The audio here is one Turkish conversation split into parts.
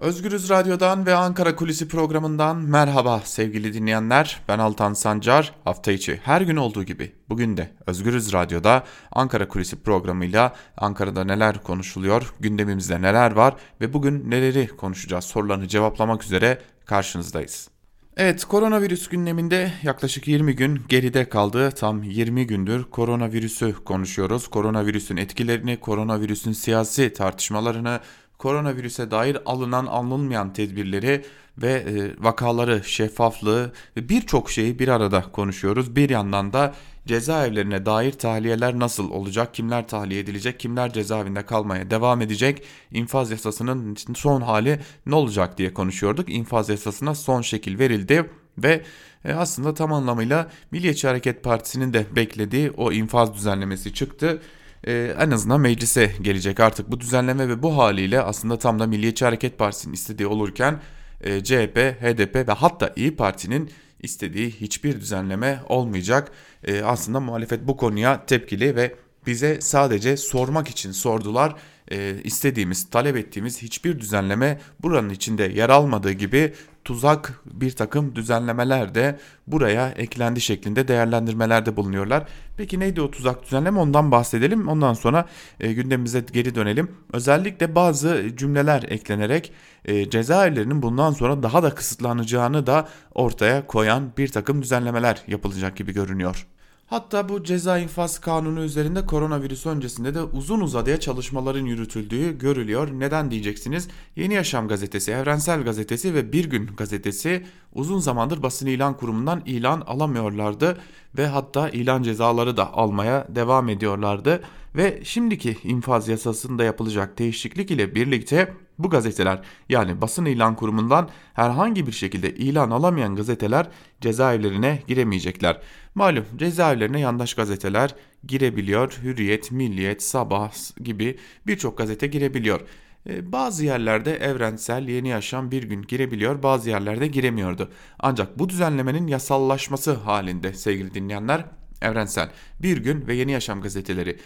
Özgürüz Radyo'dan ve Ankara Kulisi programından merhaba sevgili dinleyenler. Ben Altan Sancar. Hafta içi her gün olduğu gibi bugün de Özgürüz Radyo'da Ankara Kulisi programıyla Ankara'da neler konuşuluyor, gündemimizde neler var ve bugün neleri konuşacağız sorularını cevaplamak üzere karşınızdayız. Evet koronavirüs gündeminde yaklaşık 20 gün geride kaldı. Tam 20 gündür koronavirüsü konuşuyoruz. Koronavirüsün etkilerini, koronavirüsün siyasi tartışmalarını, koronavirüse dair alınan alınmayan tedbirleri ve e, vakaları, şeffaflığı ve birçok şeyi bir arada konuşuyoruz. Bir yandan da cezaevlerine dair tahliyeler nasıl olacak, kimler tahliye edilecek, kimler cezaevinde kalmaya devam edecek, infaz yasasının son hali ne olacak diye konuşuyorduk. İnfaz yasasına son şekil verildi ve e, aslında tam anlamıyla Milliyetçi Hareket Partisi'nin de beklediği o infaz düzenlemesi çıktı e, en azından meclise gelecek artık bu düzenleme ve bu haliyle aslında tam da Milliyetçi Hareket Partisi'nin istediği olurken e, CHP, HDP ve hatta İyi Parti'nin istediği hiçbir düzenleme olmayacak. E, aslında muhalefet bu konuya tepkili ve bize sadece sormak için sordular. E, istediğimiz, talep ettiğimiz hiçbir düzenleme buranın içinde yer almadığı gibi tuzak bir takım düzenlemeler de buraya eklendi şeklinde değerlendirmelerde bulunuyorlar. Peki neydi o tuzak düzenleme ondan bahsedelim ondan sonra e, gündemimize geri dönelim. Özellikle bazı cümleler eklenerek e, cezaevlerinin bundan sonra daha da kısıtlanacağını da ortaya koyan bir takım düzenlemeler yapılacak gibi görünüyor. Hatta bu ceza infaz kanunu üzerinde koronavirüs öncesinde de uzun uzadıya çalışmaların yürütüldüğü görülüyor. Neden diyeceksiniz? Yeni Yaşam gazetesi, Evrensel gazetesi ve Bir Gün gazetesi uzun zamandır basın ilan kurumundan ilan alamıyorlardı ve hatta ilan cezaları da almaya devam ediyorlardı. Ve şimdiki infaz yasasında yapılacak değişiklik ile birlikte bu gazeteler yani basın ilan kurumundan herhangi bir şekilde ilan alamayan gazeteler cezaevlerine giremeyecekler. Malum cezaevlerine yandaş gazeteler girebiliyor. Hürriyet, Milliyet, Sabah gibi birçok gazete girebiliyor. E, bazı yerlerde evrensel yeni yaşam bir gün girebiliyor bazı yerlerde giremiyordu. Ancak bu düzenlemenin yasallaşması halinde sevgili dinleyenler evrensel bir gün ve yeni yaşam gazeteleri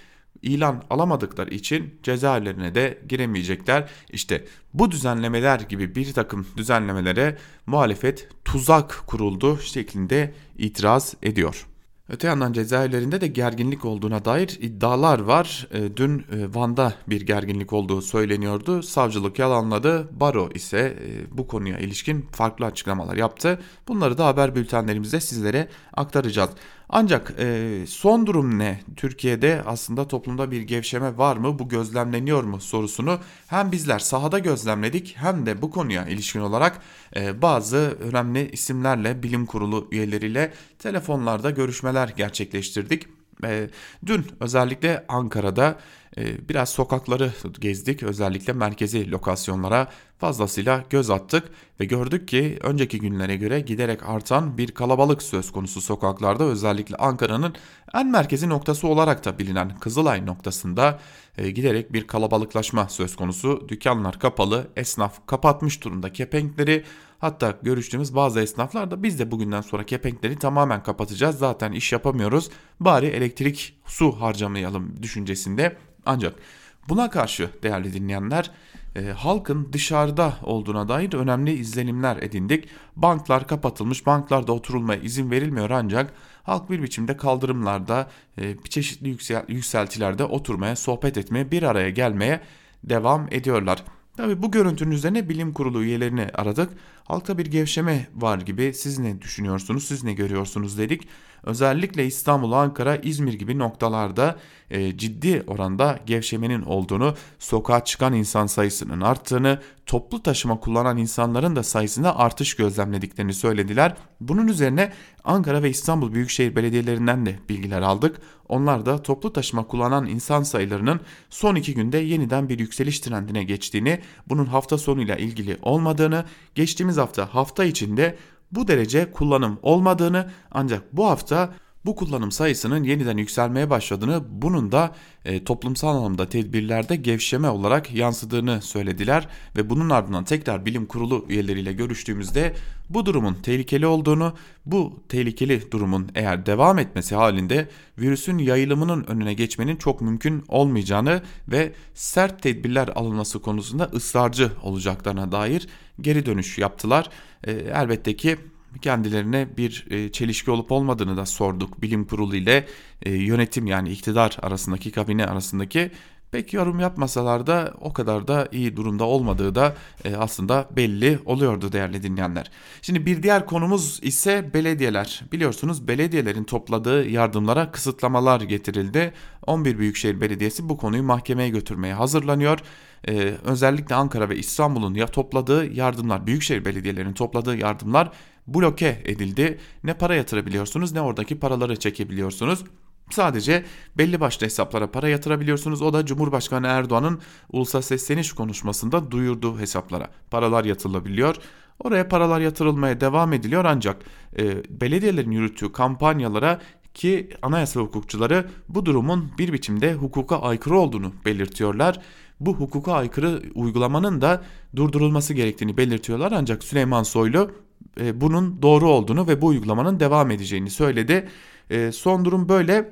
ilan alamadıkları için cezaevlerine de giremeyecekler. İşte bu düzenlemeler gibi bir takım düzenlemelere muhalefet tuzak kuruldu şeklinde itiraz ediyor. Öte yandan cezaevlerinde de gerginlik olduğuna dair iddialar var. E, dün e, Van'da bir gerginlik olduğu söyleniyordu. Savcılık yalanladı. Baro ise e, bu konuya ilişkin farklı açıklamalar yaptı. Bunları da haber bültenlerimizde sizlere aktaracağız. Ancak e, son durum ne? Türkiye'de aslında toplumda bir gevşeme var mı? Bu gözlemleniyor mu sorusunu hem bizler sahada gözlemledik hem de bu konuya ilişkin olarak e, bazı önemli isimlerle bilim kurulu üyeleriyle telefonlarda görüşmeler gerçekleştirdik. E, dün özellikle Ankara'da biraz sokakları gezdik. Özellikle merkezi lokasyonlara fazlasıyla göz attık ve gördük ki önceki günlere göre giderek artan bir kalabalık söz konusu sokaklarda. Özellikle Ankara'nın en merkezi noktası olarak da bilinen Kızılay noktasında e, giderek bir kalabalıklaşma söz konusu. Dükkanlar kapalı, esnaf kapatmış durumda kepenkleri Hatta görüştüğümüz bazı esnaflar da biz de bugünden sonra kepenkleri tamamen kapatacağız. Zaten iş yapamıyoruz. Bari elektrik, su harcamayalım düşüncesinde. Ancak buna karşı değerli dinleyenler e, halkın dışarıda olduğuna dair önemli izlenimler edindik. Banklar kapatılmış, banklarda oturulmaya izin verilmiyor ancak halk bir biçimde kaldırımlarda, e, çeşitli yüksel, yükseltilerde oturmaya, sohbet etmeye, bir araya gelmeye devam ediyorlar. Tabii bu görüntünün üzerine bilim kurulu üyelerini aradık. Halkta bir gevşeme var gibi siz ne düşünüyorsunuz, siz ne görüyorsunuz dedik. Özellikle İstanbul, Ankara, İzmir gibi noktalarda e, ciddi oranda gevşemenin olduğunu, sokağa çıkan insan sayısının arttığını, toplu taşıma kullanan insanların da sayısında artış gözlemlediklerini söylediler. Bunun üzerine Ankara ve İstanbul Büyükşehir Belediyelerinden de bilgiler aldık. Onlar da toplu taşıma kullanan insan sayılarının son iki günde yeniden bir yükseliş trendine geçtiğini, bunun hafta sonuyla ilgili olmadığını, geçtiğimiz hafta hafta içinde bu derece kullanım olmadığını ancak bu hafta bu kullanım sayısının yeniden yükselmeye başladığını, bunun da e, toplumsal anlamda tedbirlerde gevşeme olarak yansıdığını söylediler ve bunun ardından tekrar bilim kurulu üyeleriyle görüştüğümüzde bu durumun tehlikeli olduğunu, bu tehlikeli durumun eğer devam etmesi halinde virüsün yayılımının önüne geçmenin çok mümkün olmayacağını ve sert tedbirler alınması konusunda ısrarcı olacaklarına dair geri dönüş yaptılar. E, elbette ki kendilerine bir e, çelişki olup olmadığını da sorduk bilim kurulu ile e, yönetim yani iktidar arasındaki kabine arasındaki pek yorum yapmasalar da o kadar da iyi durumda olmadığı da e, aslında belli oluyordu değerli dinleyenler. Şimdi bir diğer konumuz ise belediyeler. Biliyorsunuz belediyelerin topladığı yardımlara kısıtlamalar getirildi. 11 Büyükşehir Belediyesi bu konuyu mahkemeye götürmeye hazırlanıyor. Ee, özellikle Ankara ve İstanbul'un ya topladığı yardımlar, büyükşehir belediyelerinin topladığı yardımlar bloke edildi. Ne para yatırabiliyorsunuz ne oradaki paraları çekebiliyorsunuz. Sadece belli başlı hesaplara para yatırabiliyorsunuz. O da Cumhurbaşkanı Erdoğan'ın ulusal sesleniş konuşmasında duyurduğu hesaplara paralar yatırılabiliyor. Oraya paralar yatırılmaya devam ediliyor ancak e, belediyelerin yürüttüğü kampanyalara ki anayasa hukukçuları bu durumun bir biçimde hukuka aykırı olduğunu belirtiyorlar. Bu hukuka aykırı uygulamanın da durdurulması gerektiğini belirtiyorlar ancak Süleyman Soylu e, bunun doğru olduğunu ve bu uygulamanın devam edeceğini söyledi. E, son durum böyle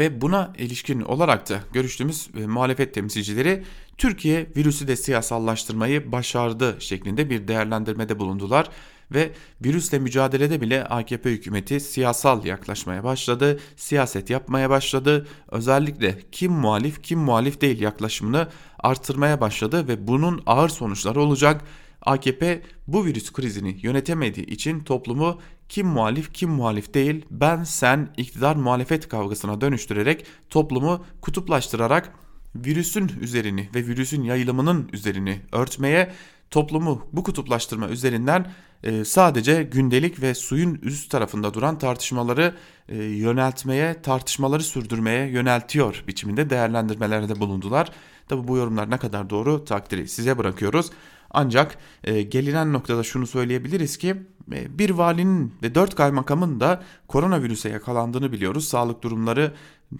ve buna ilişkin olarak da görüştüğümüz e, muhalefet temsilcileri Türkiye virüsü de siyasallaştırmayı başardı şeklinde bir değerlendirmede bulundular ve virüsle mücadelede bile AKP hükümeti siyasal yaklaşmaya başladı, siyaset yapmaya başladı. Özellikle kim muhalif kim muhalif değil yaklaşımını artırmaya başladı ve bunun ağır sonuçları olacak. AKP bu virüs krizini yönetemediği için toplumu kim muhalif kim muhalif değil ben sen iktidar muhalefet kavgasına dönüştürerek toplumu kutuplaştırarak virüsün üzerini ve virüsün yayılımının üzerini örtmeye toplumu bu kutuplaştırma üzerinden e, sadece gündelik ve suyun üst tarafında duran tartışmaları e, yöneltmeye, tartışmaları sürdürmeye yöneltiyor biçiminde değerlendirmelerde bulundular. Tabi bu yorumlar ne kadar doğru takdiri size bırakıyoruz. Ancak e, gelinen noktada şunu söyleyebiliriz ki e, bir valinin ve dört kaymakamın da koronavirüse yakalandığını biliyoruz. Sağlık durumları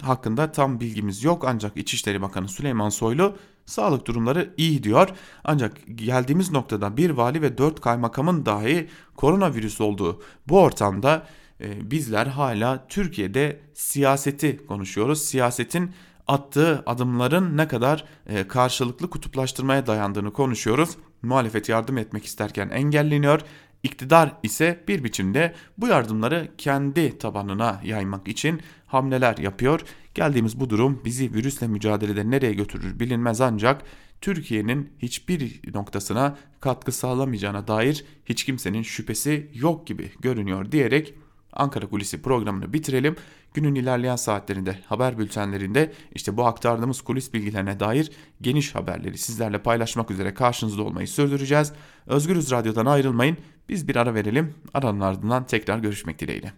hakkında tam bilgimiz yok ancak İçişleri Bakanı Süleyman Soylu sağlık durumları iyi diyor. Ancak geldiğimiz noktada bir vali ve dört kaymakamın dahi koronavirüs olduğu bu ortamda e, bizler hala Türkiye'de siyaseti konuşuyoruz. Siyasetin attığı adımların ne kadar e, karşılıklı kutuplaştırmaya dayandığını konuşuyoruz. Muhalefet yardım etmek isterken engelleniyor. İktidar ise bir biçimde bu yardımları kendi tabanına yaymak için hamleler yapıyor. Geldiğimiz bu durum bizi virüsle mücadelede nereye götürür bilinmez ancak Türkiye'nin hiçbir noktasına katkı sağlamayacağına dair hiç kimsenin şüphesi yok gibi görünüyor diyerek Ankara Kulisi programını bitirelim. Günün ilerleyen saatlerinde haber bültenlerinde işte bu aktardığımız kulis bilgilerine dair geniş haberleri sizlerle paylaşmak üzere karşınızda olmayı sürdüreceğiz. Özgürüz Radyo'dan ayrılmayın. Biz bir ara verelim. Aranın ardından tekrar görüşmek dileğiyle.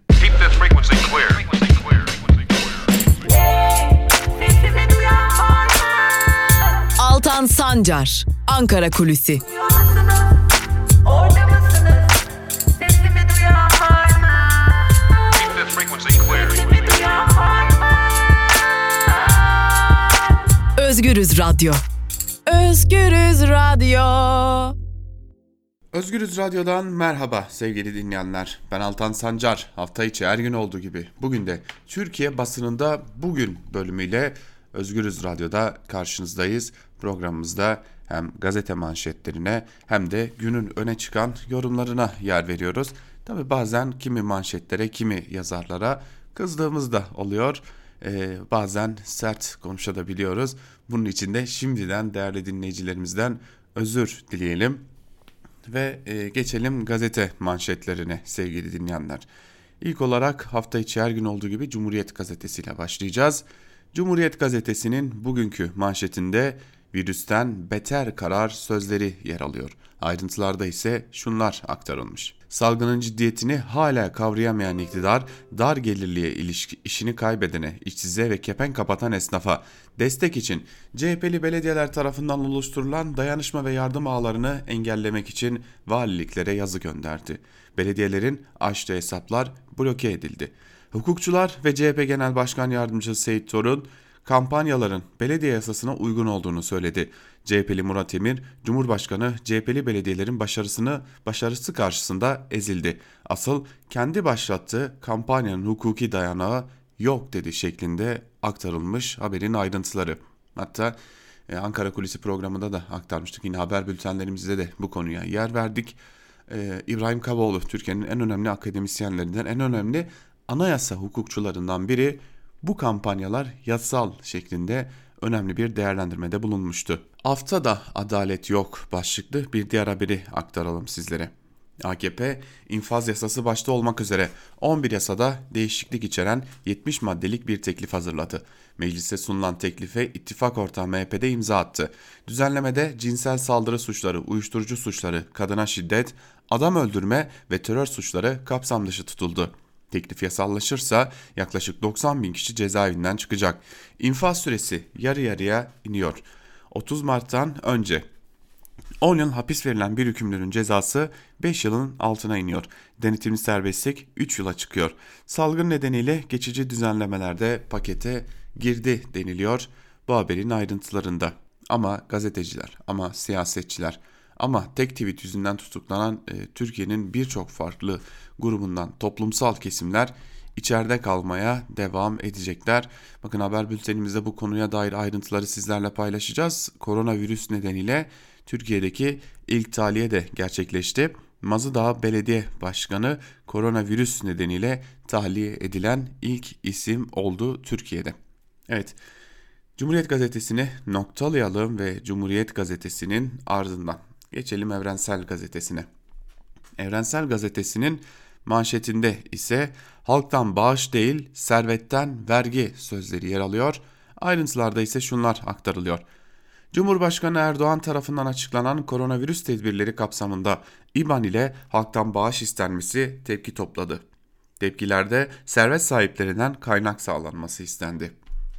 Altan Sancar, Ankara Kulüsi. Özgürüz Radyo. Özgürüz Radyo. Özgürüz Radyo'dan merhaba sevgili dinleyenler. Ben Altan Sancar. Hafta içi her gün olduğu gibi bugün de Türkiye basınında bugün bölümüyle Özgürüz Radyo'da karşınızdayız. Programımızda hem gazete manşetlerine hem de günün öne çıkan yorumlarına yer veriyoruz. Tabi bazen kimi manşetlere kimi yazarlara kızdığımız da oluyor e, bazen sert konuşabiliyoruz. Bunun için de şimdiden değerli dinleyicilerimizden özür dileyelim. Ve e, geçelim gazete manşetlerine sevgili dinleyenler. İlk olarak hafta içi her gün olduğu gibi Cumhuriyet Gazetesi ile başlayacağız. Cumhuriyet Gazetesi'nin bugünkü manşetinde virüsten beter karar sözleri yer alıyor. Ayrıntılarda ise şunlar aktarılmış. Salgının ciddiyetini hala kavrayamayan iktidar dar gelirliye ilişki işini kaybedene, işsize ve kepen kapatan esnafa destek için CHP'li belediyeler tarafından oluşturulan dayanışma ve yardım ağlarını engellemek için valiliklere yazı gönderdi. Belediyelerin açtığı hesaplar bloke edildi. Hukukçular ve CHP Genel Başkan Yardımcısı Seyit Torun kampanyaların belediye yasasına uygun olduğunu söyledi. CHP'li Murat Emir, Cumhurbaşkanı CHP'li belediyelerin başarısını başarısı karşısında ezildi. Asıl kendi başlattığı kampanyanın hukuki dayanağı yok dedi şeklinde aktarılmış haberin ayrıntıları. Hatta e, Ankara Kulisi programında da aktarmıştık. Yine haber bültenlerimizde de bu konuya yer verdik. Ee, İbrahim Kaboğlu Türkiye'nin en önemli akademisyenlerinden, en önemli anayasa hukukçularından biri bu kampanyalar yasal şeklinde önemli bir değerlendirmede bulunmuştu. Haftada adalet yok başlıklı bir diğer haberi aktaralım sizlere. AKP infaz yasası başta olmak üzere 11 yasada değişiklik içeren 70 maddelik bir teklif hazırladı. Meclise sunulan teklife ittifak ortağı MHP'de imza attı. Düzenlemede cinsel saldırı suçları, uyuşturucu suçları, kadına şiddet, adam öldürme ve terör suçları kapsam dışı tutuldu. Teklif yasallaşırsa yaklaşık 90 bin kişi cezaevinden çıkacak. İnfaz süresi yarı yarıya iniyor. 30 Mart'tan önce 10 yıl hapis verilen bir hükümlünün cezası 5 yılın altına iniyor. Denetimli serbestlik 3 yıla çıkıyor. Salgın nedeniyle geçici düzenlemelerde pakete girdi deniliyor bu haberin ayrıntılarında. Ama gazeteciler, ama siyasetçiler, ama tek tweet yüzünden tutuklanan e, Türkiye'nin birçok farklı grubundan toplumsal kesimler içeride kalmaya devam edecekler. Bakın haber bültenimizde bu konuya dair ayrıntıları sizlerle paylaşacağız. Koronavirüs nedeniyle Türkiye'deki ilk tahliye de gerçekleşti. Mazıdağ Belediye Başkanı koronavirüs nedeniyle tahliye edilen ilk isim oldu Türkiye'de. Evet, Cumhuriyet Gazetesi'ni noktalayalım ve Cumhuriyet Gazetesi'nin ardından geçelim Evrensel Gazetesi'ne. Evrensel Gazetesi'nin manşetinde ise halktan bağış değil servetten vergi sözleri yer alıyor. Ayrıntılarda ise şunlar aktarılıyor. Cumhurbaşkanı Erdoğan tarafından açıklanan koronavirüs tedbirleri kapsamında İBAN ile halktan bağış istenmesi tepki topladı. Tepkilerde servet sahiplerinden kaynak sağlanması istendi.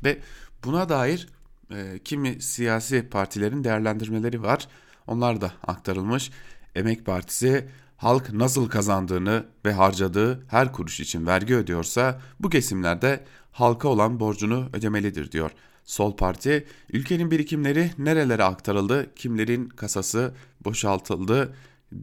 Ve buna dair e, kimi siyasi partilerin değerlendirmeleri var. Onlar da aktarılmış. Emek Partisi halk nasıl kazandığını ve harcadığı her kuruş için vergi ödüyorsa bu kesimlerde halka olan borcunu ödemelidir diyor. Sol Parti ülkenin birikimleri nerelere aktarıldı, kimlerin kasası boşaltıldı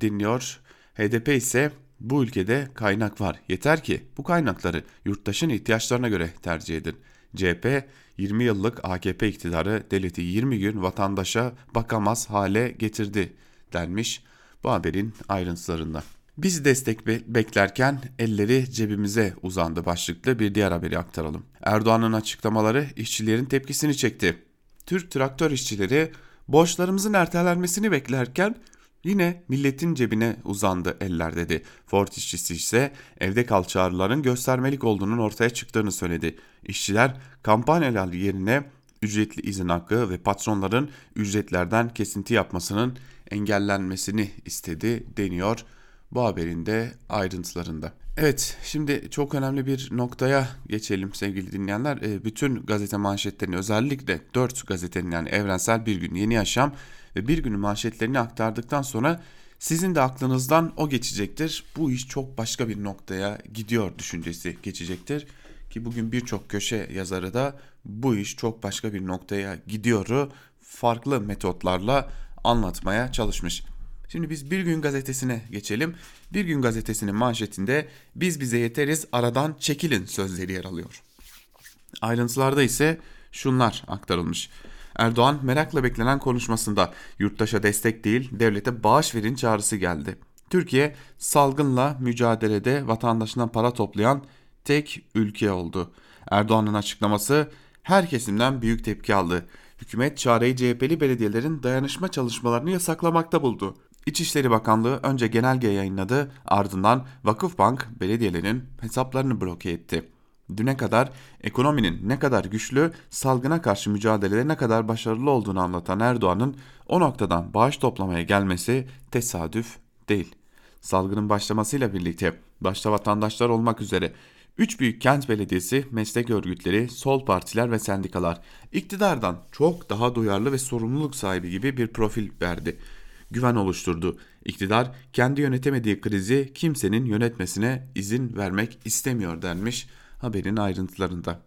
dinliyor. HDP ise bu ülkede kaynak var. Yeter ki bu kaynakları yurttaşın ihtiyaçlarına göre tercih edin. CHP 20 yıllık AKP iktidarı devleti 20 gün vatandaşa bakamaz hale getirdi denmiş bu haberin ayrıntılarında. Biz destek be beklerken elleri cebimize uzandı başlıklı bir diğer haberi aktaralım. Erdoğan'ın açıklamaları işçilerin tepkisini çekti. Türk traktör işçileri borçlarımızın ertelenmesini beklerken yine milletin cebine uzandı eller dedi. Ford işçisi ise evde kal çağrıların göstermelik olduğunun ortaya çıktığını söyledi. İşçiler kampanyalar yerine ücretli izin hakkı ve patronların ücretlerden kesinti yapmasının engellenmesini istedi deniyor bu haberin de ayrıntılarında. Evet şimdi çok önemli bir noktaya geçelim sevgili dinleyenler. E, bütün gazete manşetlerini özellikle 4 gazetenin yani Evrensel Bir Gün Yeni Yaşam ve Bir Günün manşetlerini aktardıktan sonra sizin de aklınızdan o geçecektir. Bu iş çok başka bir noktaya gidiyor düşüncesi geçecektir. Ki bugün birçok köşe yazarı da bu iş çok başka bir noktaya gidiyoru farklı metotlarla anlatmaya çalışmış. Şimdi biz Bir Gün Gazetesi'ne geçelim. Bir Gün Gazetesi'nin manşetinde biz bize yeteriz aradan çekilin sözleri yer alıyor. Ayrıntılarda ise şunlar aktarılmış. Erdoğan merakla beklenen konuşmasında yurttaşa destek değil devlete bağış verin çağrısı geldi. Türkiye salgınla mücadelede vatandaşından para toplayan tek ülke oldu. Erdoğan'ın açıklaması her kesimden büyük tepki aldı. Hükümet çareyi CHP'li belediyelerin dayanışma çalışmalarını yasaklamakta buldu. İçişleri Bakanlığı önce genelge yayınladı ardından Vakıfbank belediyelerin hesaplarını bloke etti. Düne kadar ekonominin ne kadar güçlü, salgına karşı mücadelede ne kadar başarılı olduğunu anlatan Erdoğan'ın o noktadan bağış toplamaya gelmesi tesadüf değil. Salgının başlamasıyla birlikte başta vatandaşlar olmak üzere 3 büyük kent belediyesi, meslek örgütleri, sol partiler ve sendikalar iktidardan çok daha duyarlı ve sorumluluk sahibi gibi bir profil verdi güven oluşturdu. İktidar kendi yönetemediği krizi kimsenin yönetmesine izin vermek istemiyor denmiş haberin ayrıntılarında.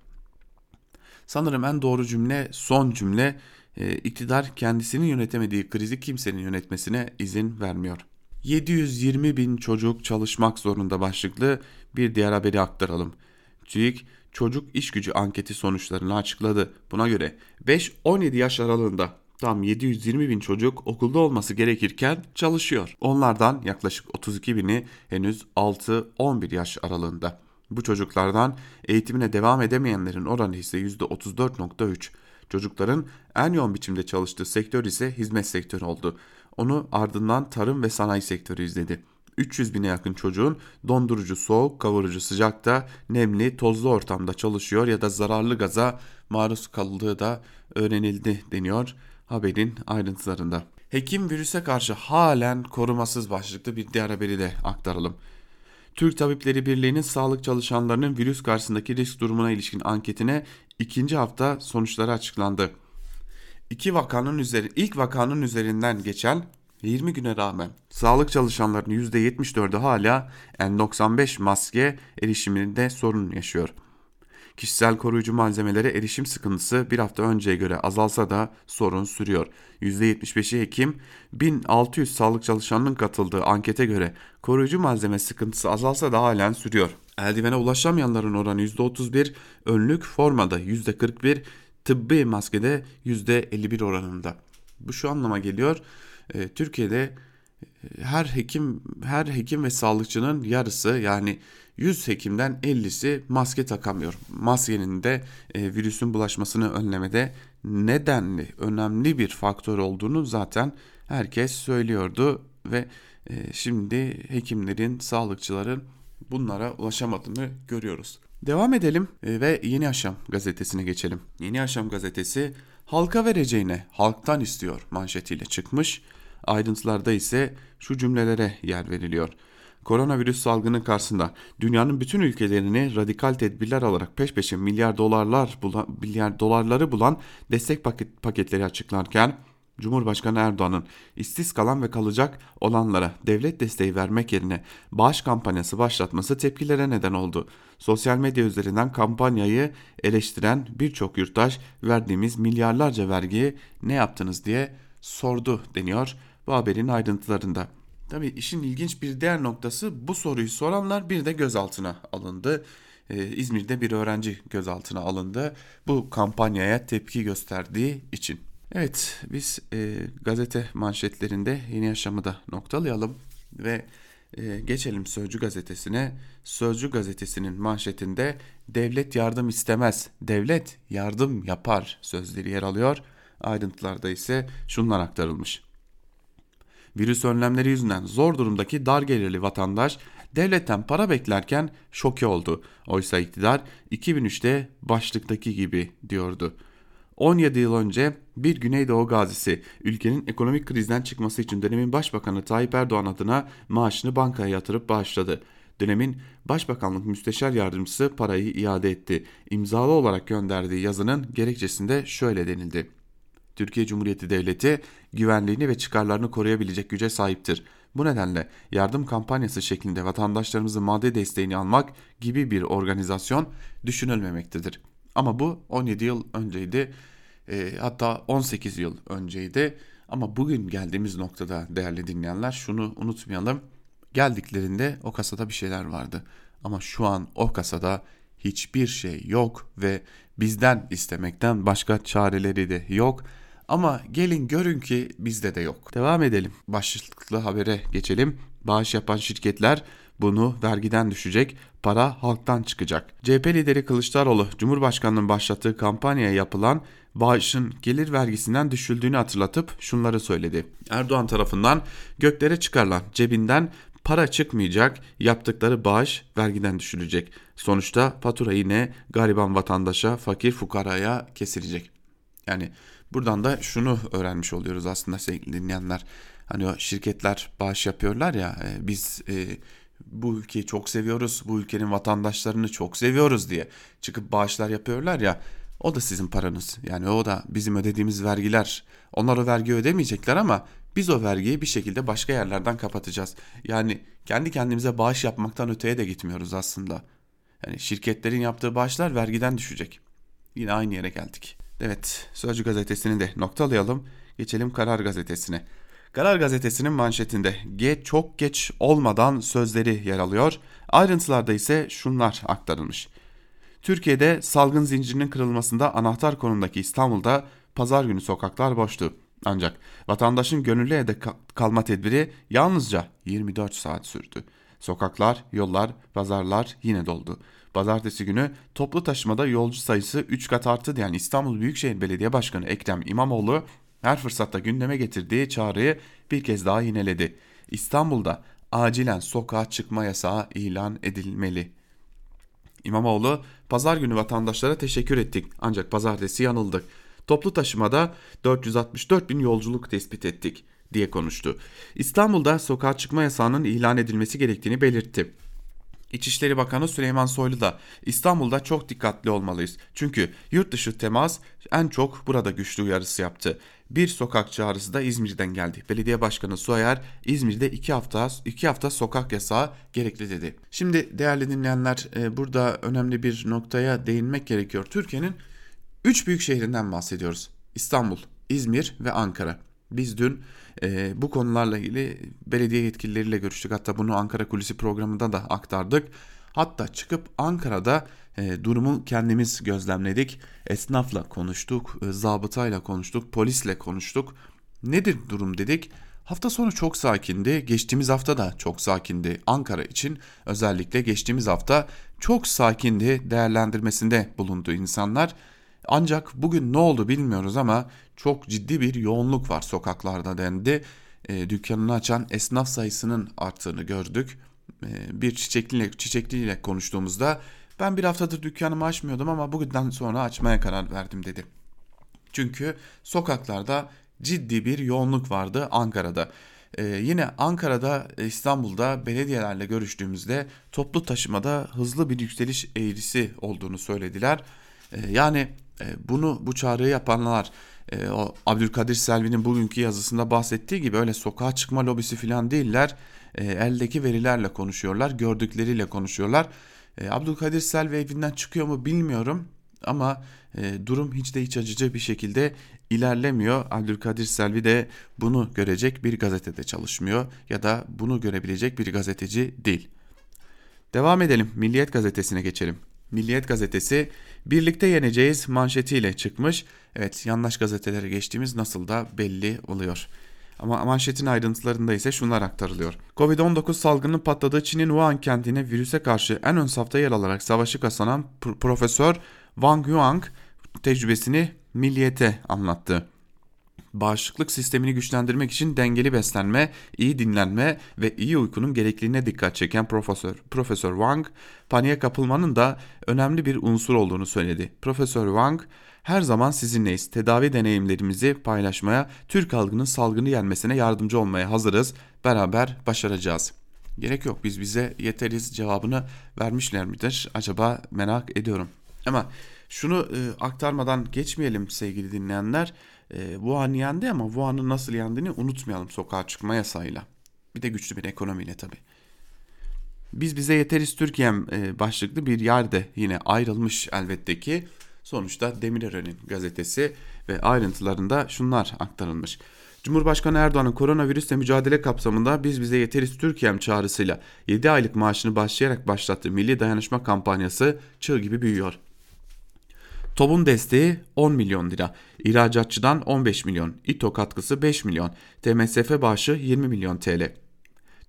Sanırım en doğru cümle son cümle e, iktidar kendisinin yönetemediği krizi kimsenin yönetmesine izin vermiyor. 720 bin çocuk çalışmak zorunda başlıklı bir diğer haberi aktaralım. TÜİK çocuk iş gücü anketi sonuçlarını açıkladı. Buna göre 5-17 yaş aralığında tam 720 bin çocuk okulda olması gerekirken çalışıyor. Onlardan yaklaşık 32 bini henüz 6-11 yaş aralığında. Bu çocuklardan eğitimine devam edemeyenlerin oranı ise %34.3. Çocukların en yoğun biçimde çalıştığı sektör ise hizmet sektörü oldu. Onu ardından tarım ve sanayi sektörü izledi. 300 bine yakın çocuğun dondurucu soğuk, kavurucu sıcakta, nemli, tozlu ortamda çalışıyor ya da zararlı gaza maruz kaldığı da öğrenildi deniyor haberin ayrıntılarında. Hekim virüse karşı halen korumasız başlıklı bir diğer haberi de aktaralım. Türk Tabipleri Birliği'nin sağlık çalışanlarının virüs karşısındaki risk durumuna ilişkin anketine ikinci hafta sonuçları açıklandı. İki vakanın üzeri, ilk vakanın üzerinden geçen 20 güne rağmen sağlık çalışanlarının %74'ü hala N95 maske erişiminde sorun yaşıyor. Kişisel koruyucu malzemelere erişim sıkıntısı bir hafta önceye göre azalsa da sorun sürüyor. %75'i hekim, 1600 sağlık çalışanının katıldığı ankete göre koruyucu malzeme sıkıntısı azalsa da halen sürüyor. Eldivene ulaşamayanların oranı %31, önlük formada %41, tıbbi maskede %51 oranında. Bu şu anlama geliyor. E, Türkiye'de e, her hekim her hekim ve sağlıkçının yarısı yani 100 hekimden 50'si maske takamıyor. Maskenin de e, virüsün bulaşmasını önlemede nedenli, önemli bir faktör olduğunu zaten herkes söylüyordu ve e, şimdi hekimlerin, sağlıkçıların bunlara ulaşamadığını görüyoruz. Devam edelim e, ve Yeni Yaşam gazetesine geçelim. Yeni Yaşam gazetesi halka vereceğine halktan istiyor manşetiyle çıkmış. Ayrıntılarda ise şu cümlelere yer veriliyor. Koronavirüs salgını karşısında dünyanın bütün ülkelerini radikal tedbirler alarak peş peşe milyar dolarlar bulan, milyar dolarları bulan destek paket, paketleri açıklarken Cumhurbaşkanı Erdoğan'ın işsiz kalan ve kalacak olanlara devlet desteği vermek yerine bağış kampanyası başlatması tepkilere neden oldu. Sosyal medya üzerinden kampanyayı eleştiren birçok yurttaş verdiğimiz milyarlarca vergiyi ne yaptınız diye sordu deniyor bu haberin ayrıntılarında. Tabi işin ilginç bir diğer noktası bu soruyu soranlar bir de gözaltına alındı. Ee, İzmir'de bir öğrenci gözaltına alındı bu kampanyaya tepki gösterdiği için. Evet biz e, gazete manşetlerinde yeni yaşamı da noktalayalım ve e, geçelim Sözcü gazetesine. Sözcü gazetesinin manşetinde devlet yardım istemez, devlet yardım yapar sözleri yer alıyor. Ayrıntılarda ise şunlar aktarılmış. Virüs önlemleri yüzünden zor durumdaki dar gelirli vatandaş devletten para beklerken şoke oldu. Oysa iktidar 2003'te başlıktaki gibi diyordu. 17 yıl önce bir Güneydoğu gazisi ülkenin ekonomik krizden çıkması için dönemin Başbakanı Tayyip Erdoğan adına maaşını bankaya yatırıp bağışladı. Dönemin Başbakanlık Müsteşar Yardımcısı parayı iade etti. İmzalı olarak gönderdiği yazının gerekçesinde şöyle denildi. Türkiye Cumhuriyeti Devleti güvenliğini ve çıkarlarını koruyabilecek güce sahiptir. Bu nedenle yardım kampanyası şeklinde vatandaşlarımızın maddi desteğini almak gibi bir organizasyon düşünülmemektedir. Ama bu 17 yıl önceydi e, hatta 18 yıl önceydi ama bugün geldiğimiz noktada değerli dinleyenler şunu unutmayalım. Geldiklerinde o kasada bir şeyler vardı ama şu an o kasada hiçbir şey yok ve bizden istemekten başka çareleri de yok. Ama gelin görün ki bizde de yok. Devam edelim. Başlıklı habere geçelim. Bağış yapan şirketler bunu vergiden düşecek, para halktan çıkacak. CHP lideri Kılıçdaroğlu, Cumhurbaşkanı'nın başlattığı kampanyaya yapılan bağışın gelir vergisinden düşüldüğünü hatırlatıp şunları söyledi. Erdoğan tarafından göklere çıkarılan cebinden para çıkmayacak, yaptıkları bağış vergiden düşülecek. Sonuçta fatura yine gariban vatandaşa, fakir fukaraya kesilecek. Yani buradan da şunu öğrenmiş oluyoruz aslında sevgili dinleyenler. Hani o şirketler bağış yapıyorlar ya e, biz e, bu ülkeyi çok seviyoruz, bu ülkenin vatandaşlarını çok seviyoruz diye çıkıp bağışlar yapıyorlar ya. O da sizin paranız. Yani o da bizim ödediğimiz vergiler. Onlar o vergiyi ödemeyecekler ama biz o vergiyi bir şekilde başka yerlerden kapatacağız. Yani kendi kendimize bağış yapmaktan öteye de gitmiyoruz aslında. Yani şirketlerin yaptığı bağışlar vergiden düşecek. Yine aynı yere geldik. Evet Sözcü gazetesini de noktalayalım. Geçelim Karar gazetesine. Karar gazetesinin manşetinde geç çok geç olmadan sözleri yer alıyor. Ayrıntılarda ise şunlar aktarılmış. Türkiye'de salgın zincirinin kırılmasında anahtar konumdaki İstanbul'da pazar günü sokaklar boştu. Ancak vatandaşın gönüllü evde kalma tedbiri yalnızca 24 saat sürdü. Sokaklar, yollar, pazarlar yine doldu. Pazartesi günü toplu taşımada yolcu sayısı 3 kat arttı diyen İstanbul Büyükşehir Belediye Başkanı Ekrem İmamoğlu her fırsatta gündeme getirdiği çağrıyı bir kez daha yineledi. İstanbul'da acilen sokağa çıkma yasağı ilan edilmeli. İmamoğlu pazar günü vatandaşlara teşekkür ettik ancak pazartesi yanıldık. Toplu taşımada 464 bin yolculuk tespit ettik diye konuştu. İstanbul'da sokağa çıkma yasağının ilan edilmesi gerektiğini belirtti. İçişleri Bakanı Süleyman Soylu da İstanbul'da çok dikkatli olmalıyız. Çünkü yurt dışı temas en çok burada güçlü uyarısı yaptı. Bir sokak çağrısı da İzmir'den geldi. Belediye Başkanı Soyer İzmir'de iki hafta iki hafta sokak yasağı gerekli dedi. Şimdi değerli dinleyenler e, burada önemli bir noktaya değinmek gerekiyor. Türkiye'nin üç büyük şehrinden bahsediyoruz. İstanbul, İzmir ve Ankara. Biz dün e, bu konularla ilgili belediye yetkilileriyle görüştük. Hatta bunu Ankara Kulisi programında da aktardık. Hatta çıkıp Ankara'da e, durumu kendimiz gözlemledik. Esnafla konuştuk, e, zabıtayla konuştuk, polisle konuştuk. Nedir durum dedik. Hafta sonu çok sakindi. Geçtiğimiz hafta da çok sakindi. Ankara için özellikle geçtiğimiz hafta çok sakindi değerlendirmesinde bulundu insanlar. Ancak bugün ne oldu bilmiyoruz ama çok ciddi bir yoğunluk var sokaklarda dendi. E, dükkanını açan esnaf sayısının arttığını gördük. E, bir çiçekliyle, çiçekliyle konuştuğumuzda ben bir haftadır dükkanımı açmıyordum ama bugünden sonra açmaya karar verdim dedi. Çünkü sokaklarda ciddi bir yoğunluk vardı Ankara'da. Ee, yine Ankara'da, İstanbul'da belediyelerle görüştüğümüzde toplu taşımada hızlı bir yükseliş eğrisi olduğunu söylediler. Ee, yani e, bunu bu çağrıyı yapanlar e, o Abdülkadir Selvi'nin bugünkü yazısında bahsettiği gibi öyle sokağa çıkma lobisi falan değiller. E, eldeki verilerle konuşuyorlar, gördükleriyle konuşuyorlar. Abdülkadir Selvi evinden çıkıyor mu bilmiyorum ama durum hiç de hiç acıcı bir şekilde ilerlemiyor. Abdülkadir Selvi de bunu görecek bir gazetede çalışmıyor ya da bunu görebilecek bir gazeteci değil. Devam edelim. Milliyet gazetesine geçelim. Milliyet gazetesi birlikte yeneceğiz manşetiyle çıkmış. Evet yanlış gazetelere geçtiğimiz nasıl da belli oluyor. Ama manşetin ayrıntılarında ise şunlar aktarılıyor. Covid-19 salgının patladığı Çin'in Wuhan kentine virüse karşı en ön safta yer alarak savaşı kazanan Profesör Wang Yuang tecrübesini milliyete anlattı bağışıklık sistemini güçlendirmek için dengeli beslenme, iyi dinlenme ve iyi uykunun gerekliliğine dikkat çeken Profesör, Profesör Wang, paniğe kapılmanın da önemli bir unsur olduğunu söyledi. Profesör Wang, her zaman sizinleyiz. Tedavi deneyimlerimizi paylaşmaya, Türk halkının salgını yenmesine yardımcı olmaya hazırız. Beraber başaracağız. Gerek yok biz bize yeteriz cevabını vermişler midir? Acaba merak ediyorum. Ama şunu e, aktarmadan geçmeyelim sevgili dinleyenler. E, Wuhan yendi ama Wuhan'ın nasıl yendiğini unutmayalım sokağa çıkma yasayla. Bir de güçlü bir ekonomiyle tabi. Biz bize yeteriz Türkiye'm e, başlıklı bir yerde yine ayrılmış elbette ki. Sonuçta Demirören'in gazetesi ve ayrıntılarında şunlar aktarılmış. Cumhurbaşkanı Erdoğan'ın koronavirüsle mücadele kapsamında biz bize yeteriz Türkiye'm çağrısıyla 7 aylık maaşını başlayarak başlattığı milli dayanışma kampanyası çığ gibi büyüyor. TOB'un desteği 10 milyon lira, ihracatçıdan 15 milyon, İTO katkısı 5 milyon, TMSF bağışı 20 milyon TL.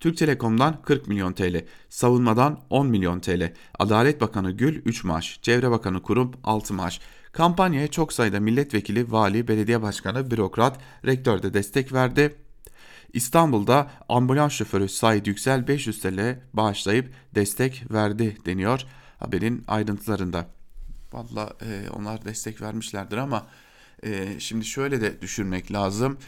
Türk Telekom'dan 40 milyon TL, savunmadan 10 milyon TL, Adalet Bakanı Gül 3 maaş, Çevre Bakanı Kurum 6 maaş. Kampanyaya çok sayıda milletvekili, vali, belediye başkanı, bürokrat, rektör de destek verdi. İstanbul'da ambulans şoförü Said Yüksel 500 TL bağışlayıp destek verdi deniyor haberin ayrıntılarında. Valla e, onlar destek vermişlerdir ama e, şimdi şöyle de düşünmek lazım.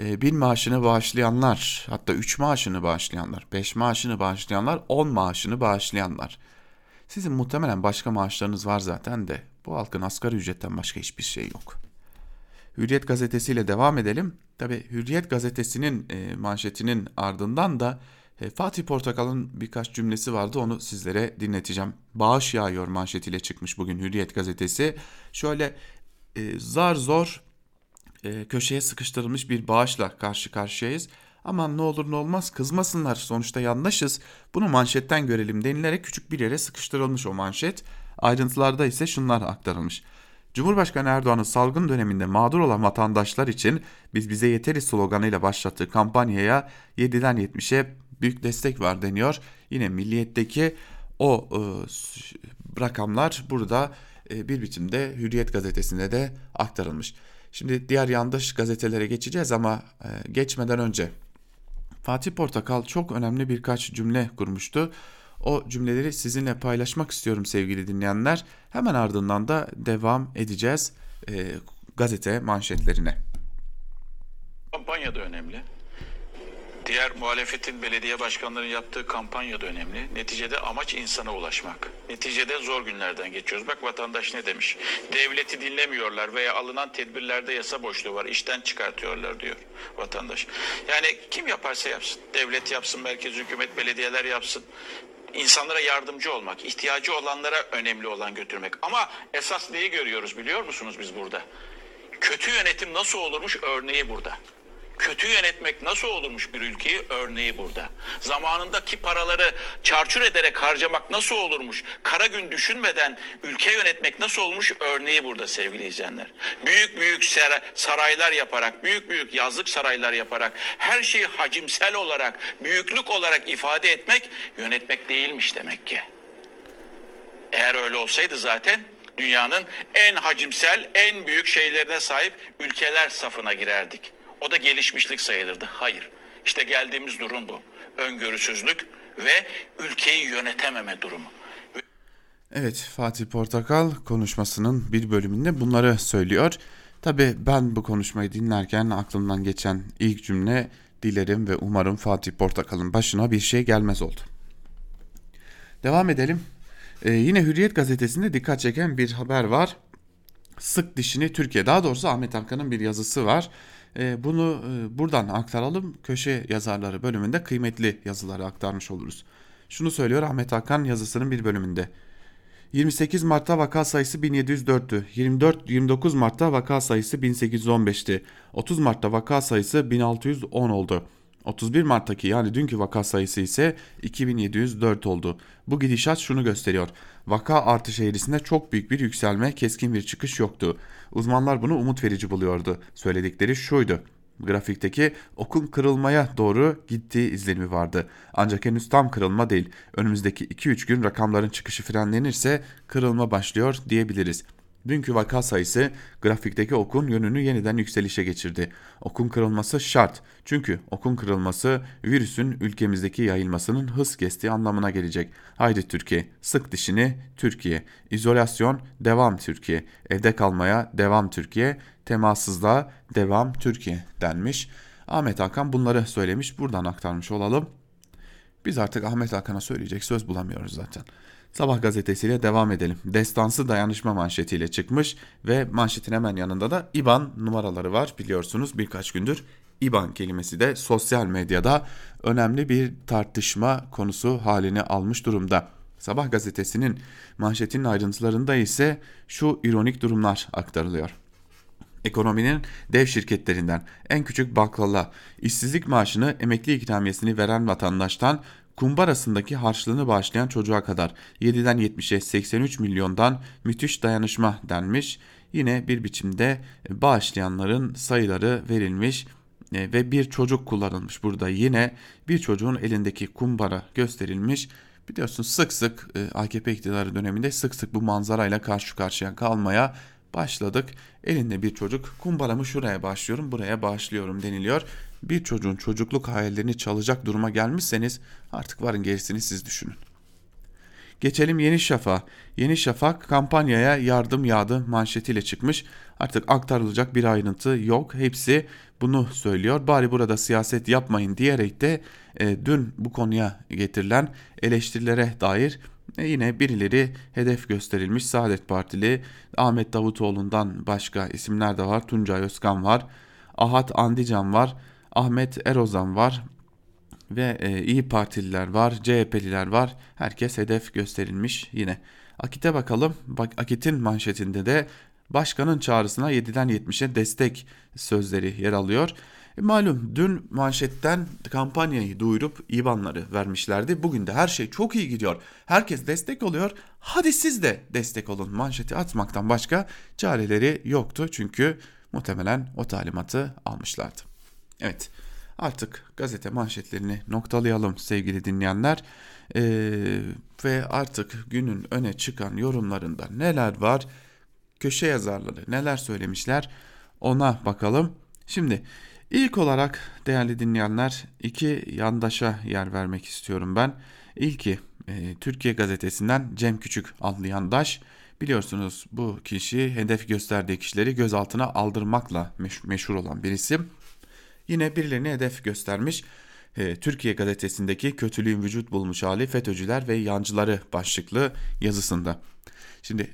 E, bir maaşını bağışlayanlar hatta üç maaşını bağışlayanlar, beş maaşını bağışlayanlar, on maaşını bağışlayanlar. Sizin muhtemelen başka maaşlarınız var zaten de bu halkın asgari ücretten başka hiçbir şey yok. Hürriyet gazetesiyle devam edelim. Tabi Hürriyet gazetesinin e, manşetinin ardından da E, Fatih Portakal'ın birkaç cümlesi vardı onu sizlere dinleteceğim. Bağış yağıyor manşetiyle çıkmış bugün Hürriyet gazetesi. Şöyle e, zar zor e, köşeye sıkıştırılmış bir bağışla karşı karşıyayız. Aman ne olur ne olmaz kızmasınlar sonuçta yanlışız. Bunu manşetten görelim denilerek küçük bir yere sıkıştırılmış o manşet. Ayrıntılarda ise şunlar aktarılmış. Cumhurbaşkanı Erdoğan'ın salgın döneminde mağdur olan vatandaşlar için biz bize yeteriz sloganıyla başlattığı kampanyaya 7'den 70'e büyük destek var deniyor. Yine milliyetteki o e, rakamlar burada bir biçimde Hürriyet gazetesinde de aktarılmış. Şimdi diğer yandaş gazetelere geçeceğiz ama e, geçmeden önce Fatih Portakal çok önemli birkaç cümle kurmuştu. O cümleleri sizinle paylaşmak istiyorum sevgili dinleyenler. Hemen ardından da devam edeceğiz e, gazete manşetlerine. Kampanya da önemli. Diğer muhalefetin belediye başkanlarının yaptığı kampanya da önemli. Neticede amaç insana ulaşmak. Neticede zor günlerden geçiyoruz. Bak vatandaş ne demiş? Devleti dinlemiyorlar veya alınan tedbirlerde yasa boşluğu var. İşten çıkartıyorlar diyor vatandaş. Yani kim yaparsa yapsın. Devlet yapsın, merkez hükümet, belediyeler yapsın insanlara yardımcı olmak, ihtiyacı olanlara önemli olan götürmek. Ama esas neyi görüyoruz biliyor musunuz biz burada? Kötü yönetim nasıl olurmuş örneği burada. Kötü yönetmek nasıl olurmuş bir ülkeyi örneği burada. Zamanındaki paraları çarçur ederek harcamak nasıl olurmuş? Kara gün düşünmeden ülke yönetmek nasıl olmuş örneği burada sevgili izleyenler. Büyük büyük saraylar yaparak, büyük büyük yazlık saraylar yaparak her şeyi hacimsel olarak, büyüklük olarak ifade etmek yönetmek değilmiş demek ki. Eğer öyle olsaydı zaten dünyanın en hacimsel, en büyük şeylerine sahip ülkeler safına girerdik. O da gelişmişlik sayılırdı. Hayır. İşte geldiğimiz durum bu. Öngörüsüzlük ve ülkeyi yönetememe durumu. Evet Fatih Portakal konuşmasının bir bölümünde bunları söylüyor. Tabi ben bu konuşmayı dinlerken aklımdan geçen ilk cümle dilerim ve umarım Fatih Portakal'ın başına bir şey gelmez oldu. Devam edelim. Ee, yine Hürriyet gazetesinde dikkat çeken bir haber var. Sık dişini Türkiye daha doğrusu Ahmet Hakan'ın bir yazısı var. Ee, bunu e, buradan aktaralım. Köşe yazarları bölümünde kıymetli yazıları aktarmış oluruz. Şunu söylüyor Ahmet Hakan yazısının bir bölümünde. 28 Mart'ta vaka sayısı 1704'tü. 24 29 Mart'ta vaka sayısı 1815'ti. 30 Mart'ta vaka sayısı 1610 oldu. 31 Mart'taki yani dünkü vaka sayısı ise 2704 oldu. Bu gidişat şunu gösteriyor. Vaka artış eğrisinde çok büyük bir yükselme, keskin bir çıkış yoktu. Uzmanlar bunu umut verici buluyordu. Söyledikleri şuydu. Grafikteki okun kırılmaya doğru gittiği izlenimi vardı. Ancak henüz tam kırılma değil. Önümüzdeki 2-3 gün rakamların çıkışı frenlenirse kırılma başlıyor diyebiliriz. Dünkü vaka sayısı grafikteki okun yönünü yeniden yükselişe geçirdi. Okun kırılması şart. Çünkü okun kırılması virüsün ülkemizdeki yayılmasının hız kestiği anlamına gelecek. Haydi Türkiye, sık dişini Türkiye. İzolasyon devam Türkiye. Evde kalmaya devam Türkiye. Temassızlığa devam Türkiye denmiş. Ahmet Hakan bunları söylemiş. Buradan aktarmış olalım. Biz artık Ahmet Hakan'a söyleyecek söz bulamıyoruz zaten. Sabah gazetesiyle devam edelim. Destansı dayanışma manşetiyle çıkmış ve manşetin hemen yanında da IBAN numaraları var biliyorsunuz birkaç gündür. IBAN kelimesi de sosyal medyada önemli bir tartışma konusu halini almış durumda. Sabah gazetesinin manşetinin ayrıntılarında ise şu ironik durumlar aktarılıyor. Ekonominin dev şirketlerinden en küçük baklala işsizlik maaşını emekli ikramiyesini veren vatandaştan kumbarasındaki harçlığını bağışlayan çocuğa kadar 7'den 70'e 83 milyondan müthiş dayanışma denmiş. Yine bir biçimde bağışlayanların sayıları verilmiş e, ve bir çocuk kullanılmış. Burada yine bir çocuğun elindeki kumbara gösterilmiş. Biliyorsunuz sık sık e, AKP iktidarı döneminde sık sık bu manzarayla karşı karşıya kalmaya başladık. Elinde bir çocuk kumbaramı şuraya başlıyorum buraya başlıyorum deniliyor bir çocuğun çocukluk hayallerini çalacak duruma gelmişseniz artık varın gerisini siz düşünün. Geçelim Yeni Şafak. Yeni Şafak kampanyaya yardım yağdı manşetiyle çıkmış. Artık aktarılacak bir ayrıntı yok. Hepsi bunu söylüyor. Bari burada siyaset yapmayın diyerek de e, dün bu konuya getirilen eleştirilere dair e, yine birileri hedef gösterilmiş. Saadet Partili Ahmet Davutoğlu'ndan başka isimler de var. Tuncay Özkan var. Ahat Andican var. Ahmet Erozan var. ve e, İyi Partililer var, CHP'liler var. Herkes hedef gösterilmiş yine. Akit'e bakalım. Bak Akit'in manşetinde de başkanın çağrısına 7'den 70'e destek sözleri yer alıyor. E, malum dün manşetten kampanyayı duyurup IBAN'ları vermişlerdi. Bugün de her şey çok iyi gidiyor. Herkes destek oluyor. Hadi siz de destek olun. Manşeti atmaktan başka çareleri yoktu. Çünkü muhtemelen o talimatı almışlardı. Evet artık gazete manşetlerini noktalayalım sevgili dinleyenler. Ee, ve artık günün öne çıkan yorumlarında neler var? Köşe yazarları neler söylemişler? Ona bakalım. Şimdi ilk olarak değerli dinleyenler iki yandaşa yer vermek istiyorum ben. İlki e, Türkiye gazetesinden Cem Küçük adlı yandaş. Biliyorsunuz bu kişi hedef gösterdiği kişileri gözaltına aldırmakla meş meşhur olan bir isim. Yine birilerini hedef göstermiş. E, Türkiye gazetesindeki kötülüğün vücut bulmuş hali FETÖ'cüler ve yancıları başlıklı yazısında. Şimdi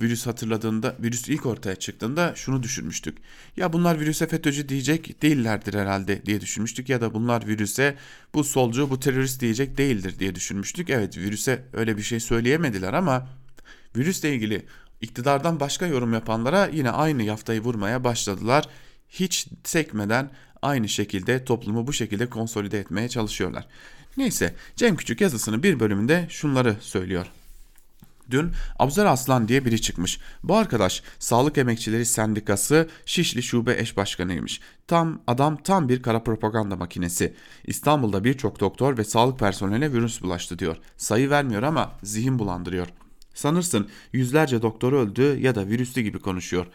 virüs hatırladığında, virüs ilk ortaya çıktığında şunu düşünmüştük. Ya bunlar virüse FETÖ'cü diyecek değillerdir herhalde diye düşünmüştük. Ya da bunlar virüse bu solcu, bu terörist diyecek değildir diye düşünmüştük. Evet virüse öyle bir şey söyleyemediler ama virüsle ilgili iktidardan başka yorum yapanlara yine aynı yaftayı vurmaya başladılar. Hiç sekmeden aynı şekilde toplumu bu şekilde konsolide etmeye çalışıyorlar. Neyse Cem Küçük yazısının bir bölümünde şunları söylüyor. Dün Abuzer Aslan diye biri çıkmış. Bu arkadaş Sağlık Emekçileri Sendikası Şişli Şube Eş Başkanıymış. Tam adam tam bir kara propaganda makinesi. İstanbul'da birçok doktor ve sağlık personeline virüs bulaştı diyor. Sayı vermiyor ama zihin bulandırıyor. Sanırsın yüzlerce doktor öldü ya da virüslü gibi konuşuyor.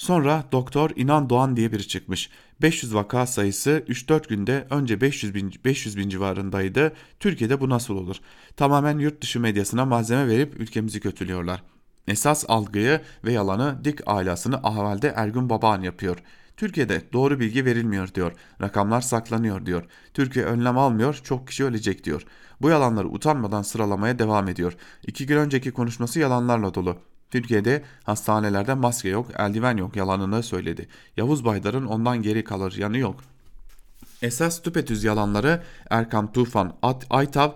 Sonra Doktor İnan Doğan diye biri çıkmış. 500 vaka sayısı 3-4 günde önce 500 bin, 500 bin civarındaydı. Türkiye'de bu nasıl olur? Tamamen yurt dışı medyasına malzeme verip ülkemizi kötülüyorlar. Esas algıyı ve yalanı dik ailasını ahvalde Ergun Babaan yapıyor. Türkiye'de doğru bilgi verilmiyor diyor. Rakamlar saklanıyor diyor. Türkiye önlem almıyor, çok kişi ölecek diyor. Bu yalanları utanmadan sıralamaya devam ediyor. İki gün önceki konuşması yalanlarla dolu. Türkiye'de hastanelerde maske yok, eldiven yok yalanını söyledi. Yavuz Baydar'ın ondan geri kalır yanı yok. Esas tüpetüz yalanları Erkam Tufan, At, Aytav,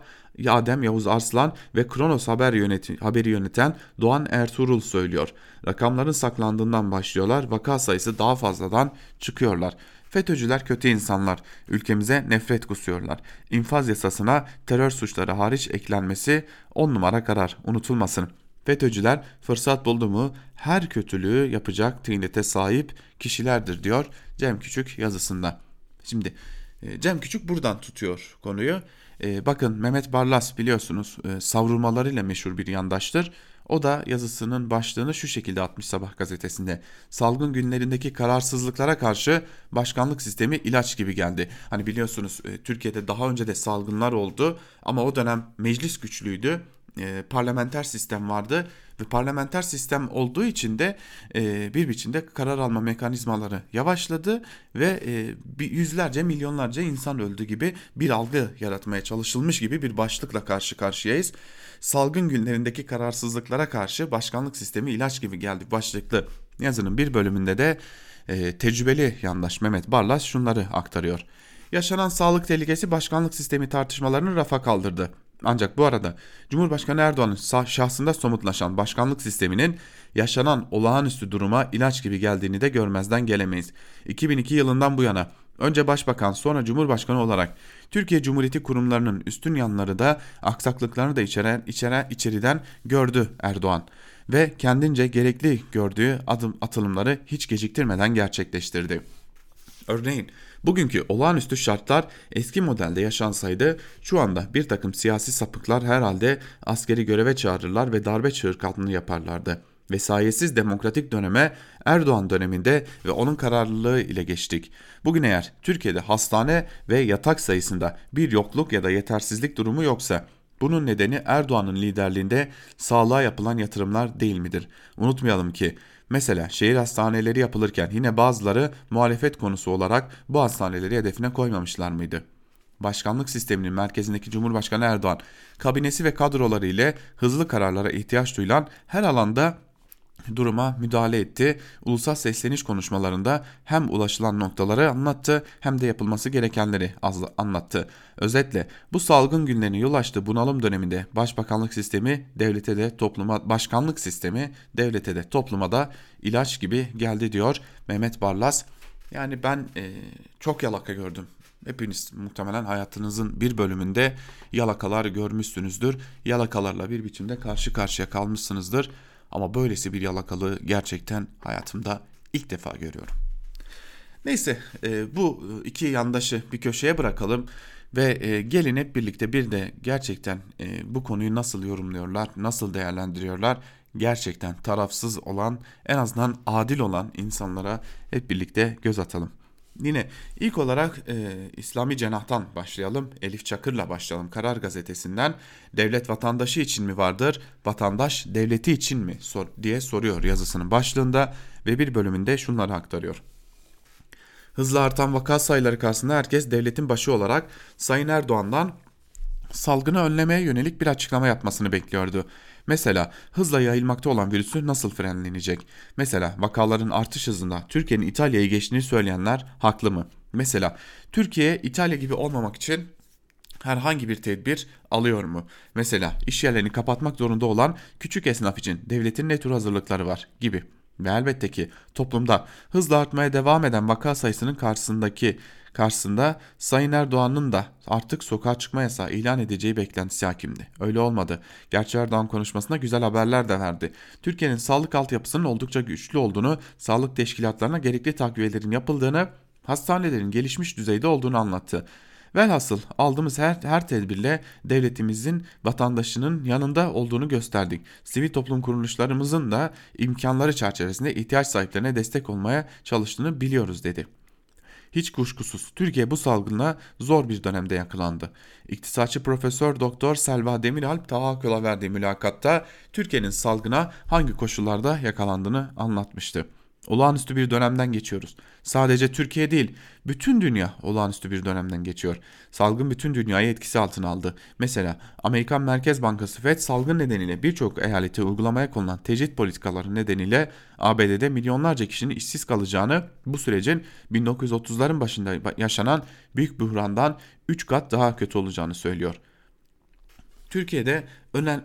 Adem Yavuz Arslan ve Kronos haber yöneti, haberi yöneten Doğan Ertuğrul söylüyor. Rakamların saklandığından başlıyorlar, vaka sayısı daha fazladan çıkıyorlar. FETÖ'cüler kötü insanlar, ülkemize nefret kusuyorlar. İnfaz yasasına terör suçları hariç eklenmesi on numara karar, unutulmasın.'' FETÖ'cüler fırsat buldu mu her kötülüğü yapacak tıynete sahip kişilerdir diyor Cem Küçük yazısında. Şimdi e, Cem Küçük buradan tutuyor konuyu. E, bakın Mehmet Barlas biliyorsunuz e, savrulmalarıyla meşhur bir yandaştır. O da yazısının başlığını şu şekilde atmış Sabah gazetesinde. Salgın günlerindeki kararsızlıklara karşı başkanlık sistemi ilaç gibi geldi. Hani biliyorsunuz Türkiye'de daha önce de salgınlar oldu ama o dönem meclis güçlüydü e, parlamenter sistem vardı ve parlamenter sistem olduğu için de e, bir biçimde karar alma mekanizmaları yavaşladı ve e, bir yüzlerce milyonlarca insan öldü gibi bir algı yaratmaya çalışılmış gibi bir başlıkla karşı karşıyayız. Salgın günlerindeki kararsızlıklara karşı başkanlık sistemi ilaç gibi geldi başlıklı yazının bir bölümünde de e, tecrübeli yandaş Mehmet Barlas şunları aktarıyor. Yaşanan sağlık tehlikesi başkanlık sistemi tartışmalarını rafa kaldırdı. Ancak bu arada Cumhurbaşkanı Erdoğan'ın şahsında somutlaşan başkanlık sisteminin yaşanan olağanüstü duruma ilaç gibi geldiğini de görmezden gelemeyiz. 2002 yılından bu yana önce başbakan sonra cumhurbaşkanı olarak Türkiye Cumhuriyeti kurumlarının üstün yanları da aksaklıklarını da içeren, içeren içeriden gördü Erdoğan ve kendince gerekli gördüğü adım atılımları hiç geciktirmeden gerçekleştirdi. Örneğin bugünkü olağanüstü şartlar eski modelde yaşansaydı şu anda bir takım siyasi sapıklar herhalde askeri göreve çağırırlar ve darbe çığırtkanlığı yaparlardı. Vesayesiz demokratik döneme Erdoğan döneminde ve onun kararlılığı ile geçtik. Bugün eğer Türkiye'de hastane ve yatak sayısında bir yokluk ya da yetersizlik durumu yoksa bunun nedeni Erdoğan'ın liderliğinde sağlığa yapılan yatırımlar değil midir? Unutmayalım ki Mesela şehir hastaneleri yapılırken yine bazıları muhalefet konusu olarak bu hastaneleri hedefine koymamışlar mıydı? Başkanlık sisteminin merkezindeki Cumhurbaşkanı Erdoğan, kabinesi ve kadroları ile hızlı kararlara ihtiyaç duyulan her alanda duruma müdahale etti. Ulusal sesleniş konuşmalarında hem ulaşılan noktaları anlattı hem de yapılması gerekenleri anlattı. Özetle bu salgın günlerine yol açtığı bunalım döneminde başbakanlık sistemi devlete de topluma başkanlık sistemi devlete de topluma da ilaç gibi geldi diyor Mehmet Barlas. Yani ben e, çok yalaka gördüm. Hepiniz muhtemelen hayatınızın bir bölümünde yalakalar görmüşsünüzdür. Yalakalarla bir biçimde karşı karşıya kalmışsınızdır. Ama böylesi bir yalakalığı gerçekten hayatımda ilk defa görüyorum. Neyse e, bu iki yandaşı bir köşeye bırakalım ve e, gelin hep birlikte bir de gerçekten e, bu konuyu nasıl yorumluyorlar, nasıl değerlendiriyorlar gerçekten tarafsız olan en azından adil olan insanlara hep birlikte göz atalım. Yine ilk olarak e, İslami Cenah'tan başlayalım. Elif Çakır'la başlayalım. Karar Gazetesi'nden devlet vatandaşı için mi vardır, vatandaş devleti için mi sor diye soruyor yazısının başlığında ve bir bölümünde şunları aktarıyor. Hızla artan vaka sayıları karşısında herkes devletin başı olarak Sayın Erdoğan'dan salgını önlemeye yönelik bir açıklama yapmasını bekliyordu. Mesela hızla yayılmakta olan virüsü nasıl frenlenecek? Mesela vakaların artış hızında Türkiye'nin İtalya'yı geçtiğini söyleyenler haklı mı? Mesela Türkiye İtalya gibi olmamak için herhangi bir tedbir alıyor mu? Mesela iş yerlerini kapatmak zorunda olan küçük esnaf için devletin ne tür hazırlıkları var gibi. Ve elbette ki toplumda hızla artmaya devam eden vaka sayısının karşısındaki karşısında Sayın Erdoğan'ın da artık sokağa çıkma yasağı ilan edeceği beklentisi hakimdi. Öyle olmadı. Gerçi Erdoğan konuşmasında güzel haberler de verdi. Türkiye'nin sağlık altyapısının oldukça güçlü olduğunu, sağlık teşkilatlarına gerekli takviyelerin yapıldığını, hastanelerin gelişmiş düzeyde olduğunu anlattı. Velhasıl aldığımız her, her tedbirle devletimizin vatandaşının yanında olduğunu gösterdik. Sivil toplum kuruluşlarımızın da imkanları çerçevesinde ihtiyaç sahiplerine destek olmaya çalıştığını biliyoruz dedi. Hiç kuşkusuz Türkiye bu salgına zor bir dönemde yakalandı. İktisatçı Profesör Doktor Selva Demiralp tahakkula verdiği mülakatta Türkiye'nin salgına hangi koşullarda yakalandığını anlatmıştı. Olağanüstü bir dönemden geçiyoruz. Sadece Türkiye değil, bütün dünya olağanüstü bir dönemden geçiyor. Salgın bütün dünyayı etkisi altına aldı. Mesela Amerikan Merkez Bankası Fed salgın nedeniyle birçok eyalete uygulamaya konulan tecrit politikaları nedeniyle ABD'de milyonlarca kişinin işsiz kalacağını, bu sürecin 1930'ların başında yaşanan büyük buhrandan 3 kat daha kötü olacağını söylüyor. Türkiye'de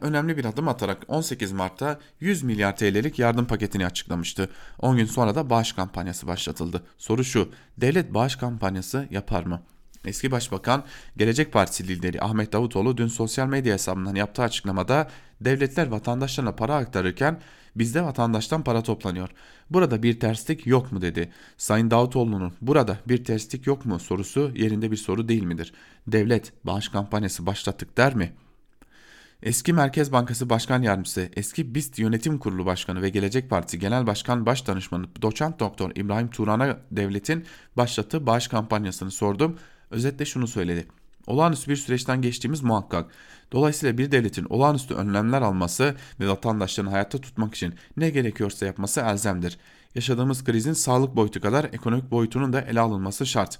önemli bir adım atarak 18 Mart'ta 100 milyar TL'lik yardım paketini açıklamıştı. 10 gün sonra da bağış kampanyası başlatıldı. Soru şu, devlet bağış kampanyası yapar mı? Eski Başbakan Gelecek Partisi lideri Ahmet Davutoğlu dün sosyal medya hesabından yaptığı açıklamada devletler vatandaşlarına para aktarırken bizde vatandaştan para toplanıyor. Burada bir terslik yok mu dedi. Sayın Davutoğlu'nun burada bir terslik yok mu sorusu yerinde bir soru değil midir? Devlet bağış kampanyası başlattık der mi?'' Eski Merkez Bankası Başkan Yardımcısı, eski BIST Yönetim Kurulu Başkanı ve Gelecek Partisi Genel Başkan Başdanışmanı Doçent Doktor İbrahim Turan'a devletin başlattığı bağış kampanyasını sordum. Özetle şunu söyledi. Olağanüstü bir süreçten geçtiğimiz muhakkak. Dolayısıyla bir devletin olağanüstü önlemler alması ve vatandaşlarını hayatta tutmak için ne gerekiyorsa yapması elzemdir. Yaşadığımız krizin sağlık boyutu kadar ekonomik boyutunun da ele alınması şart.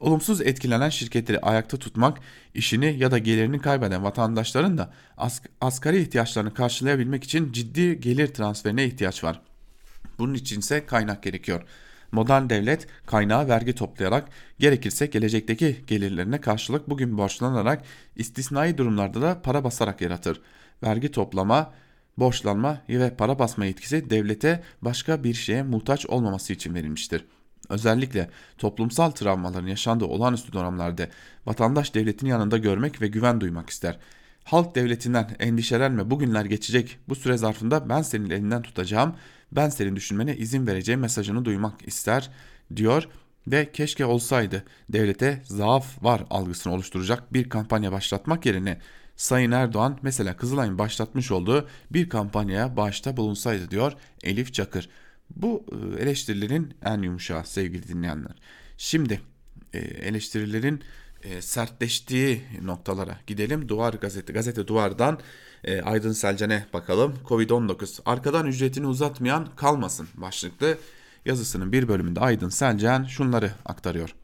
Olumsuz etkilenen şirketleri ayakta tutmak, işini ya da gelirini kaybeden vatandaşların da asgari ihtiyaçlarını karşılayabilmek için ciddi gelir transferine ihtiyaç var. Bunun için ise kaynak gerekiyor. Modern devlet kaynağı vergi toplayarak gerekirse gelecekteki gelirlerine karşılık bugün borçlanarak istisnai durumlarda da para basarak yaratır. Vergi toplama, borçlanma ve para basma yetkisi devlete başka bir şeye muhtaç olmaması için verilmiştir.'' Özellikle toplumsal travmaların yaşandığı olağanüstü dönemlerde vatandaş devletin yanında görmek ve güven duymak ister. Halk devletinden endişelenme bugünler geçecek bu süre zarfında ben senin elinden tutacağım ben senin düşünmene izin vereceğim mesajını duymak ister diyor ve keşke olsaydı devlete zaaf var algısını oluşturacak bir kampanya başlatmak yerine Sayın Erdoğan mesela Kızılay'ın başlatmış olduğu bir kampanyaya başta bulunsaydı diyor Elif Çakır. Bu e, eleştirilerin en yumuşağı sevgili dinleyenler. Şimdi e, eleştirilerin e, sertleştiği noktalara gidelim. Duvar gazete, gazete duvardan Aydın Selcan'e bakalım. Covid-19 arkadan ücretini uzatmayan kalmasın başlıklı yazısının bir bölümünde Aydın Selcan şunları aktarıyor.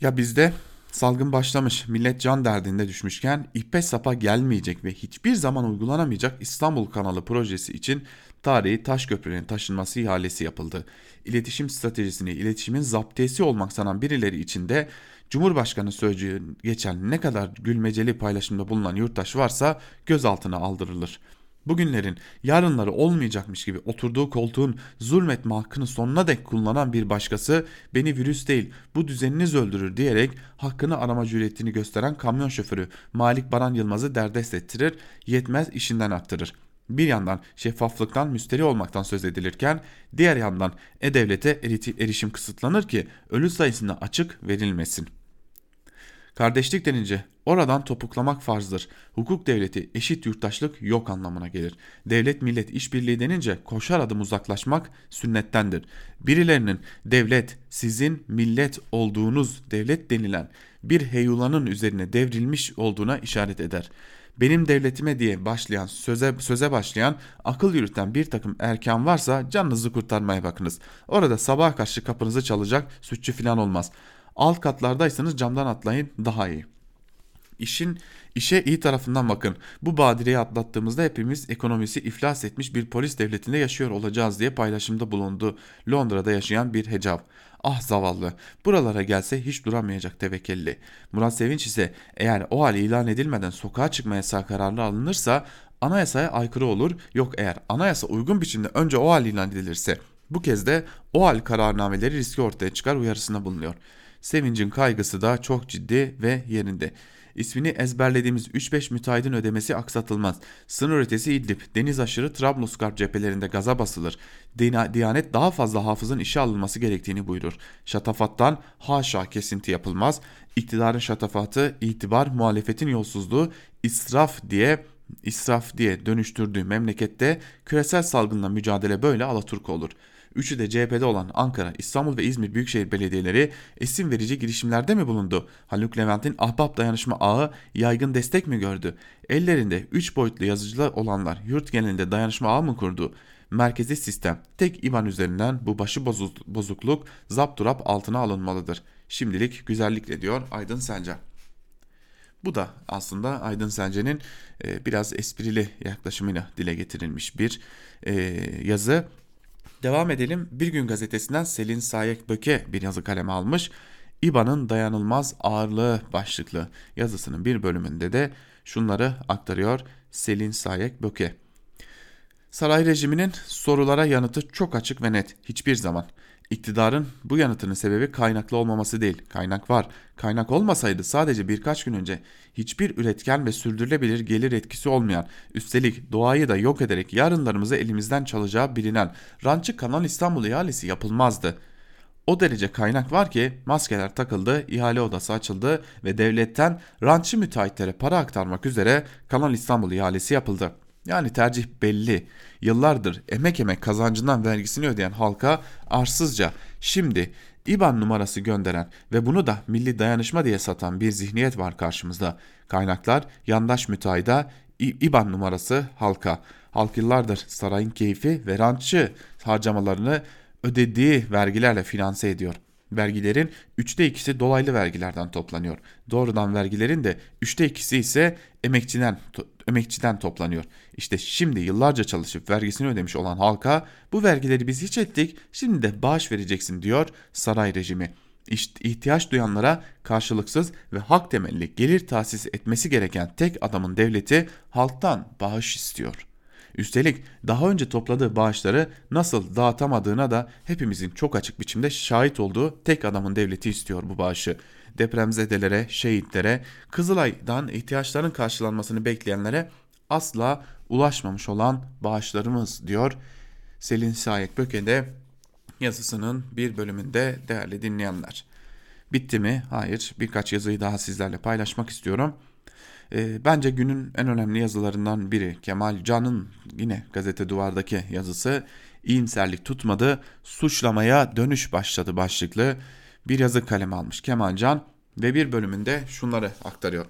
Ya bizde Salgın başlamış, millet can derdinde düşmüşken ipe sapa gelmeyecek ve hiçbir zaman uygulanamayacak İstanbul Kanalı projesi için tarihi taş köprülerin taşınması ihalesi yapıldı. İletişim stratejisini iletişimin zaptiyesi olmak sanan birileri için de Cumhurbaşkanı sözcüğü geçen ne kadar gülmeceli paylaşımda bulunan yurttaş varsa gözaltına aldırılır.'' Bugünlerin yarınları olmayacakmış gibi oturduğu koltuğun zulmetme hakkını sonuna dek kullanan bir başkası beni virüs değil bu düzeniniz öldürür diyerek hakkını arama cüretini gösteren kamyon şoförü Malik Baran Yılmaz'ı derdest ettirir yetmez işinden arttırır. Bir yandan şeffaflıktan müsteri olmaktan söz edilirken diğer yandan e-devlete erişim kısıtlanır ki ölü sayısına açık verilmesin. Kardeşlik denince oradan topuklamak farzdır. Hukuk devleti eşit yurttaşlık yok anlamına gelir. Devlet millet işbirliği denince koşar adım uzaklaşmak sünnettendir. Birilerinin devlet sizin millet olduğunuz devlet denilen bir heyulanın üzerine devrilmiş olduğuna işaret eder benim devletime diye başlayan söze, söze başlayan akıl yürüten bir takım erken varsa canınızı kurtarmaya bakınız. Orada sabah karşı kapınızı çalacak sütçü falan olmaz. Alt katlardaysanız camdan atlayın daha iyi. İşin işe iyi tarafından bakın. Bu badireyi atlattığımızda hepimiz ekonomisi iflas etmiş bir polis devletinde yaşıyor olacağız diye paylaşımda bulundu. Londra'da yaşayan bir hecav. Ah zavallı. Buralara gelse hiç duramayacak tevekkelli. Murat Sevinç ise eğer o hal ilan edilmeden sokağa çıkma yasağı kararı alınırsa anayasaya aykırı olur. Yok eğer anayasa uygun biçimde önce o hal ilan edilirse bu kez de o hal kararnameleri riski ortaya çıkar uyarısında bulunuyor. Sevincin kaygısı da çok ciddi ve yerinde. İsmini ezberlediğimiz 3-5 müteahhidin ödemesi aksatılmaz. Sınır ötesi İdlib, deniz aşırı Trablusgarp cephelerinde gaza basılır. Diyanet daha fazla hafızın işe alınması gerektiğini buyurur. Şatafattan haşa kesinti yapılmaz. İktidarın şatafatı, itibar, muhalefetin yolsuzluğu, israf diye israf diye dönüştürdüğü memlekette küresel salgınla mücadele böyle alaturk olur.'' Üçü de CHP'de olan Ankara, İstanbul ve İzmir Büyükşehir Belediyeleri isim verici girişimlerde mi bulundu? Haluk Levent'in ahbap dayanışma ağı yaygın destek mi gördü? Ellerinde 3 boyutlu yazıcılar olanlar yurt genelinde dayanışma ağı mı kurdu? Merkezi sistem tek IBAN üzerinden bu başı bozukluk zapturap altına alınmalıdır. Şimdilik güzellikle diyor Aydın Sencer. Bu da aslında Aydın Sence'nin e, biraz esprili yaklaşımıyla dile getirilmiş bir e, yazı. Devam edelim. Bir gün gazetesinden Selin Sayek Böke bir yazı kaleme almış. İBA'nın dayanılmaz ağırlığı başlıklı yazısının bir bölümünde de şunları aktarıyor Selin Sayek Böke. Saray rejiminin sorulara yanıtı çok açık ve net. Hiçbir zaman İktidarın bu yanıtının sebebi kaynaklı olmaması değil. Kaynak var. Kaynak olmasaydı sadece birkaç gün önce hiçbir üretken ve sürdürülebilir gelir etkisi olmayan, üstelik doğayı da yok ederek yarınlarımızı elimizden çalacağı bilinen Rançı Kanal İstanbul ihalesi yapılmazdı. O derece kaynak var ki maskeler takıldı, ihale odası açıldı ve devletten rançı müteahhitlere para aktarmak üzere Kanal İstanbul ihalesi yapıldı. Yani tercih belli. Yıllardır emek emek kazancından vergisini ödeyen halka arsızca şimdi IBAN numarası gönderen ve bunu da milli dayanışma diye satan bir zihniyet var karşımızda. Kaynaklar yandaş müteahhida IBAN numarası halka. Halk yıllardır sarayın keyfi ve rantçı harcamalarını ödediği vergilerle finanse ediyor. Vergilerin üçte ikisi dolaylı vergilerden toplanıyor. Doğrudan vergilerin de üçte ikisi ise emekçiden emekçiden toplanıyor. İşte şimdi yıllarca çalışıp vergisini ödemiş olan halka bu vergileri biz hiç ettik şimdi de bağış vereceksin diyor saray rejimi. İşte duyanlara karşılıksız ve hak temelli gelir tahsis etmesi gereken tek adamın devleti halktan bağış istiyor. Üstelik daha önce topladığı bağışları nasıl dağıtamadığına da hepimizin çok açık biçimde şahit olduğu tek adamın devleti istiyor bu bağışı depremzedelere, şehitlere, Kızılay'dan ihtiyaçların karşılanmasını bekleyenlere asla ulaşmamış olan bağışlarımız diyor Selin Sayek Böke'de yazısının bir bölümünde değerli dinleyenler. Bitti mi? Hayır. Birkaç yazıyı daha sizlerle paylaşmak istiyorum. E, bence günün en önemli yazılarından biri Kemal Can'ın yine gazete duvardaki yazısı iyimserlik tutmadı, suçlamaya dönüş başladı başlıklı bir yazı kaleme almış Kemal Can ve bir bölümünde şunları aktarıyor.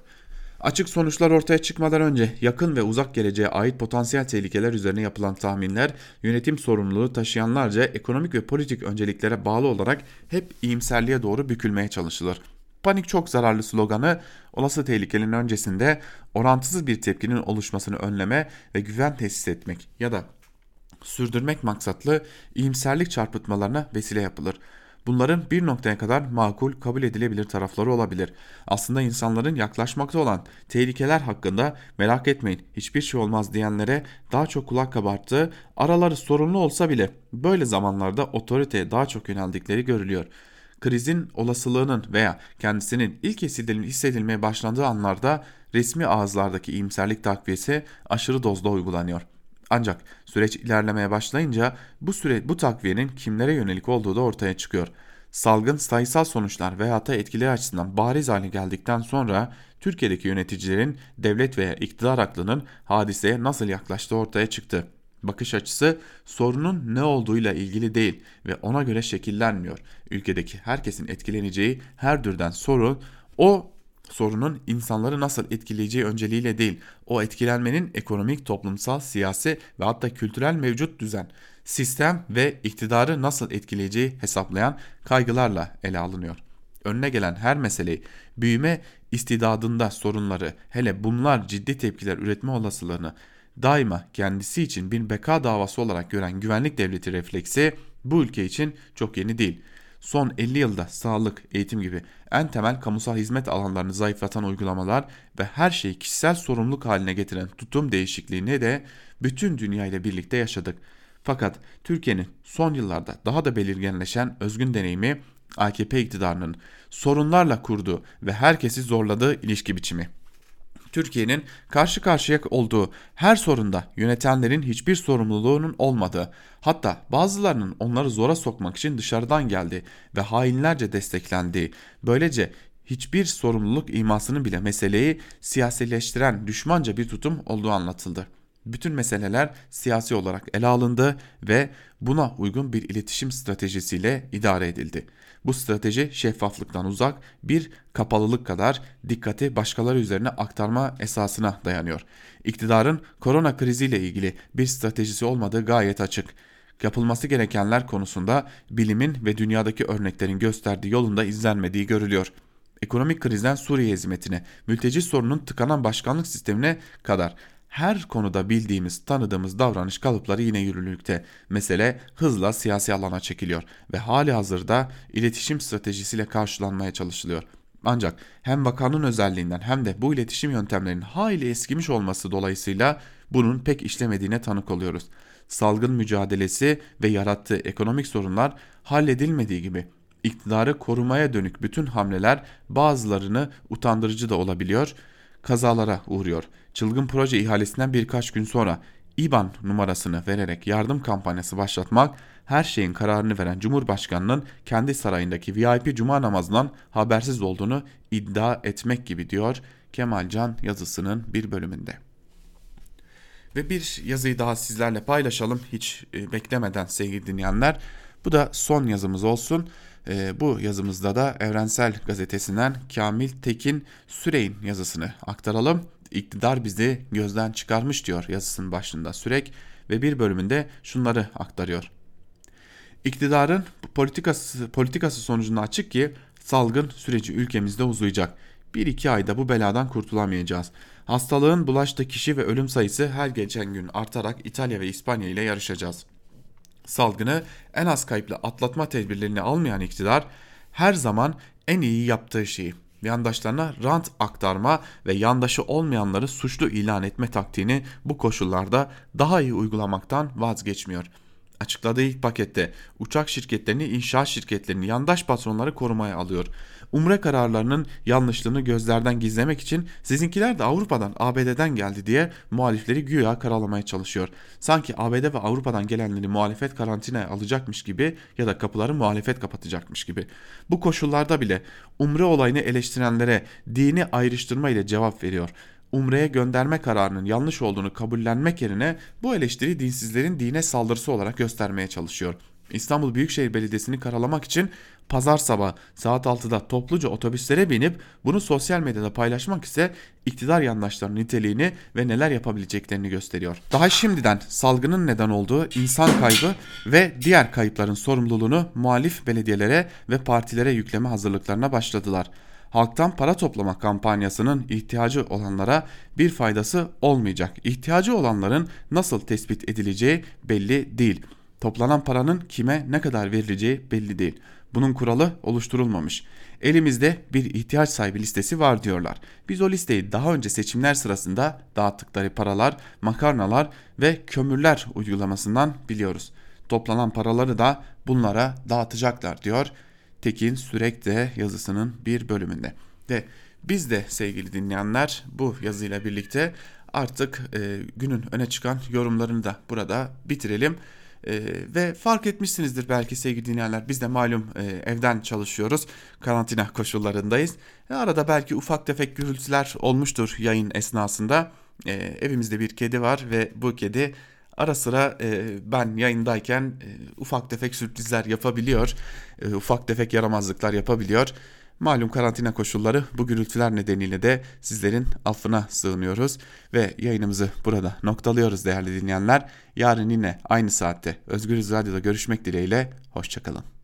Açık sonuçlar ortaya çıkmadan önce yakın ve uzak geleceğe ait potansiyel tehlikeler üzerine yapılan tahminler yönetim sorumluluğu taşıyanlarca ekonomik ve politik önceliklere bağlı olarak hep iyimserliğe doğru bükülmeye çalışılır. Panik çok zararlı sloganı olası tehlikenin öncesinde orantısız bir tepkinin oluşmasını önleme ve güven tesis etmek ya da sürdürmek maksatlı iyimserlik çarpıtmalarına vesile yapılır. Bunların bir noktaya kadar makul kabul edilebilir tarafları olabilir. Aslında insanların yaklaşmakta olan tehlikeler hakkında merak etmeyin hiçbir şey olmaz diyenlere daha çok kulak kabarttığı araları sorunlu olsa bile böyle zamanlarda otoriteye daha çok yöneldikleri görülüyor. Krizin olasılığının veya kendisinin ilk hissedilmeye başlandığı anlarda resmi ağızlardaki iyimserlik takviyesi aşırı dozda uygulanıyor. Ancak süreç ilerlemeye başlayınca bu süre bu takviyenin kimlere yönelik olduğu da ortaya çıkıyor. Salgın sayısal sonuçlar veya da etkileri açısından bariz hale geldikten sonra Türkiye'deki yöneticilerin devlet veya iktidar aklının hadiseye nasıl yaklaştığı ortaya çıktı. Bakış açısı sorunun ne olduğuyla ilgili değil ve ona göre şekillenmiyor. Ülkedeki herkesin etkileneceği her türden sorun o sorunun insanları nasıl etkileyeceği önceliğiyle değil, o etkilenmenin ekonomik, toplumsal, siyasi ve hatta kültürel mevcut düzen, sistem ve iktidarı nasıl etkileyeceği hesaplayan kaygılarla ele alınıyor. Önüne gelen her meseleyi, büyüme istidadında sorunları, hele bunlar ciddi tepkiler üretme olasılığını daima kendisi için bir beka davası olarak gören güvenlik devleti refleksi bu ülke için çok yeni değil.'' son 50 yılda sağlık, eğitim gibi en temel kamusal hizmet alanlarını zayıflatan uygulamalar ve her şeyi kişisel sorumluluk haline getiren tutum değişikliğini de bütün dünya ile birlikte yaşadık. Fakat Türkiye'nin son yıllarda daha da belirginleşen özgün deneyimi AKP iktidarının sorunlarla kurduğu ve herkesi zorladığı ilişki biçimi. Türkiye'nin karşı karşıya olduğu her sorunda yönetenlerin hiçbir sorumluluğunun olmadığı, hatta bazılarının onları zora sokmak için dışarıdan geldiği ve hainlerce desteklendiği, böylece hiçbir sorumluluk imasının bile meseleyi siyasileştiren düşmanca bir tutum olduğu anlatıldı. Bütün meseleler siyasi olarak ele alındı ve buna uygun bir iletişim stratejisiyle idare edildi. Bu strateji şeffaflıktan uzak bir kapalılık kadar dikkati başkaları üzerine aktarma esasına dayanıyor. İktidarın korona kriziyle ilgili bir stratejisi olmadığı gayet açık. Yapılması gerekenler konusunda bilimin ve dünyadaki örneklerin gösterdiği yolunda izlenmediği görülüyor. Ekonomik krizden Suriye hizmetine, mülteci sorunun tıkanan başkanlık sistemine kadar her konuda bildiğimiz, tanıdığımız davranış kalıpları yine yürürlükte. Mesele hızla siyasi alana çekiliyor ve hali hazırda iletişim stratejisiyle karşılanmaya çalışılıyor. Ancak hem vakanın özelliğinden hem de bu iletişim yöntemlerinin hayli eskimiş olması dolayısıyla bunun pek işlemediğine tanık oluyoruz. Salgın mücadelesi ve yarattığı ekonomik sorunlar halledilmediği gibi iktidarı korumaya dönük bütün hamleler bazılarını utandırıcı da olabiliyor, kazalara uğruyor çılgın proje ihalesinden birkaç gün sonra IBAN numarasını vererek yardım kampanyası başlatmak her şeyin kararını veren Cumhurbaşkanının kendi sarayındaki VIP cuma namazından habersiz olduğunu iddia etmek gibi diyor Kemal Can yazısının bir bölümünde. Ve bir yazıyı daha sizlerle paylaşalım hiç e, beklemeden sevgili dinleyenler. Bu da son yazımız olsun. E, bu yazımızda da Evrensel Gazetesi'nden Kamil Tekin Sürey'in yazısını aktaralım iktidar bizi gözden çıkarmış diyor yazısının başında Sürek ve bir bölümünde şunları aktarıyor. İktidarın politikası, politikası sonucunda açık ki salgın süreci ülkemizde uzayacak. Bir iki ayda bu beladan kurtulamayacağız. Hastalığın bulaştığı kişi ve ölüm sayısı her geçen gün artarak İtalya ve İspanya ile yarışacağız. Salgını en az kayıpla atlatma tedbirlerini almayan iktidar her zaman en iyi yaptığı şeyi yandaşlarına rant aktarma ve yandaşı olmayanları suçlu ilan etme taktiğini bu koşullarda daha iyi uygulamaktan vazgeçmiyor. Açıkladığı ilk pakette uçak şirketlerini, inşaat şirketlerini, yandaş patronları korumaya alıyor umre kararlarının yanlışlığını gözlerden gizlemek için sizinkiler de Avrupa'dan ABD'den geldi diye muhalifleri güya karalamaya çalışıyor. Sanki ABD ve Avrupa'dan gelenleri muhalefet karantinaya alacakmış gibi ya da kapıları muhalefet kapatacakmış gibi. Bu koşullarda bile umre olayını eleştirenlere dini ayrıştırma ile cevap veriyor. Umre'ye gönderme kararının yanlış olduğunu kabullenmek yerine bu eleştiri dinsizlerin dine saldırısı olarak göstermeye çalışıyor. İstanbul Büyükşehir Belediyesi'ni karalamak için pazar sabah saat 6'da topluca otobüslere binip bunu sosyal medyada paylaşmak ise iktidar yandaşlarının niteliğini ve neler yapabileceklerini gösteriyor. Daha şimdiden salgının neden olduğu insan kaybı ve diğer kayıpların sorumluluğunu muhalif belediyelere ve partilere yükleme hazırlıklarına başladılar. halktan para toplama kampanyasının ihtiyacı olanlara bir faydası olmayacak. İhtiyacı olanların nasıl tespit edileceği belli değil. Toplanan paranın kime ne kadar verileceği belli değil. Bunun kuralı oluşturulmamış. Elimizde bir ihtiyaç sahibi listesi var diyorlar. Biz o listeyi daha önce seçimler sırasında dağıttıkları paralar, makarnalar ve kömürler uygulamasından biliyoruz. Toplanan paraları da bunlara dağıtacaklar diyor Tekin Sürek de yazısının bir bölümünde. Ve biz de sevgili dinleyenler bu yazıyla birlikte artık e, günün öne çıkan yorumlarını da burada bitirelim. E, ve fark etmişsinizdir belki sevgili dinleyenler biz de malum e, evden çalışıyoruz karantina koşullarındayız. E, arada belki ufak tefek gürültüler olmuştur yayın esnasında. E, evimizde bir kedi var ve bu kedi ara sıra e, ben yayındayken e, ufak tefek sürprizler yapabiliyor. E, ufak tefek yaramazlıklar yapabiliyor. Malum karantina koşulları bu gürültüler nedeniyle de sizlerin affına sığınıyoruz ve yayınımızı burada noktalıyoruz değerli dinleyenler. Yarın yine aynı saatte Özgürüz Radyo'da görüşmek dileğiyle hoşçakalın.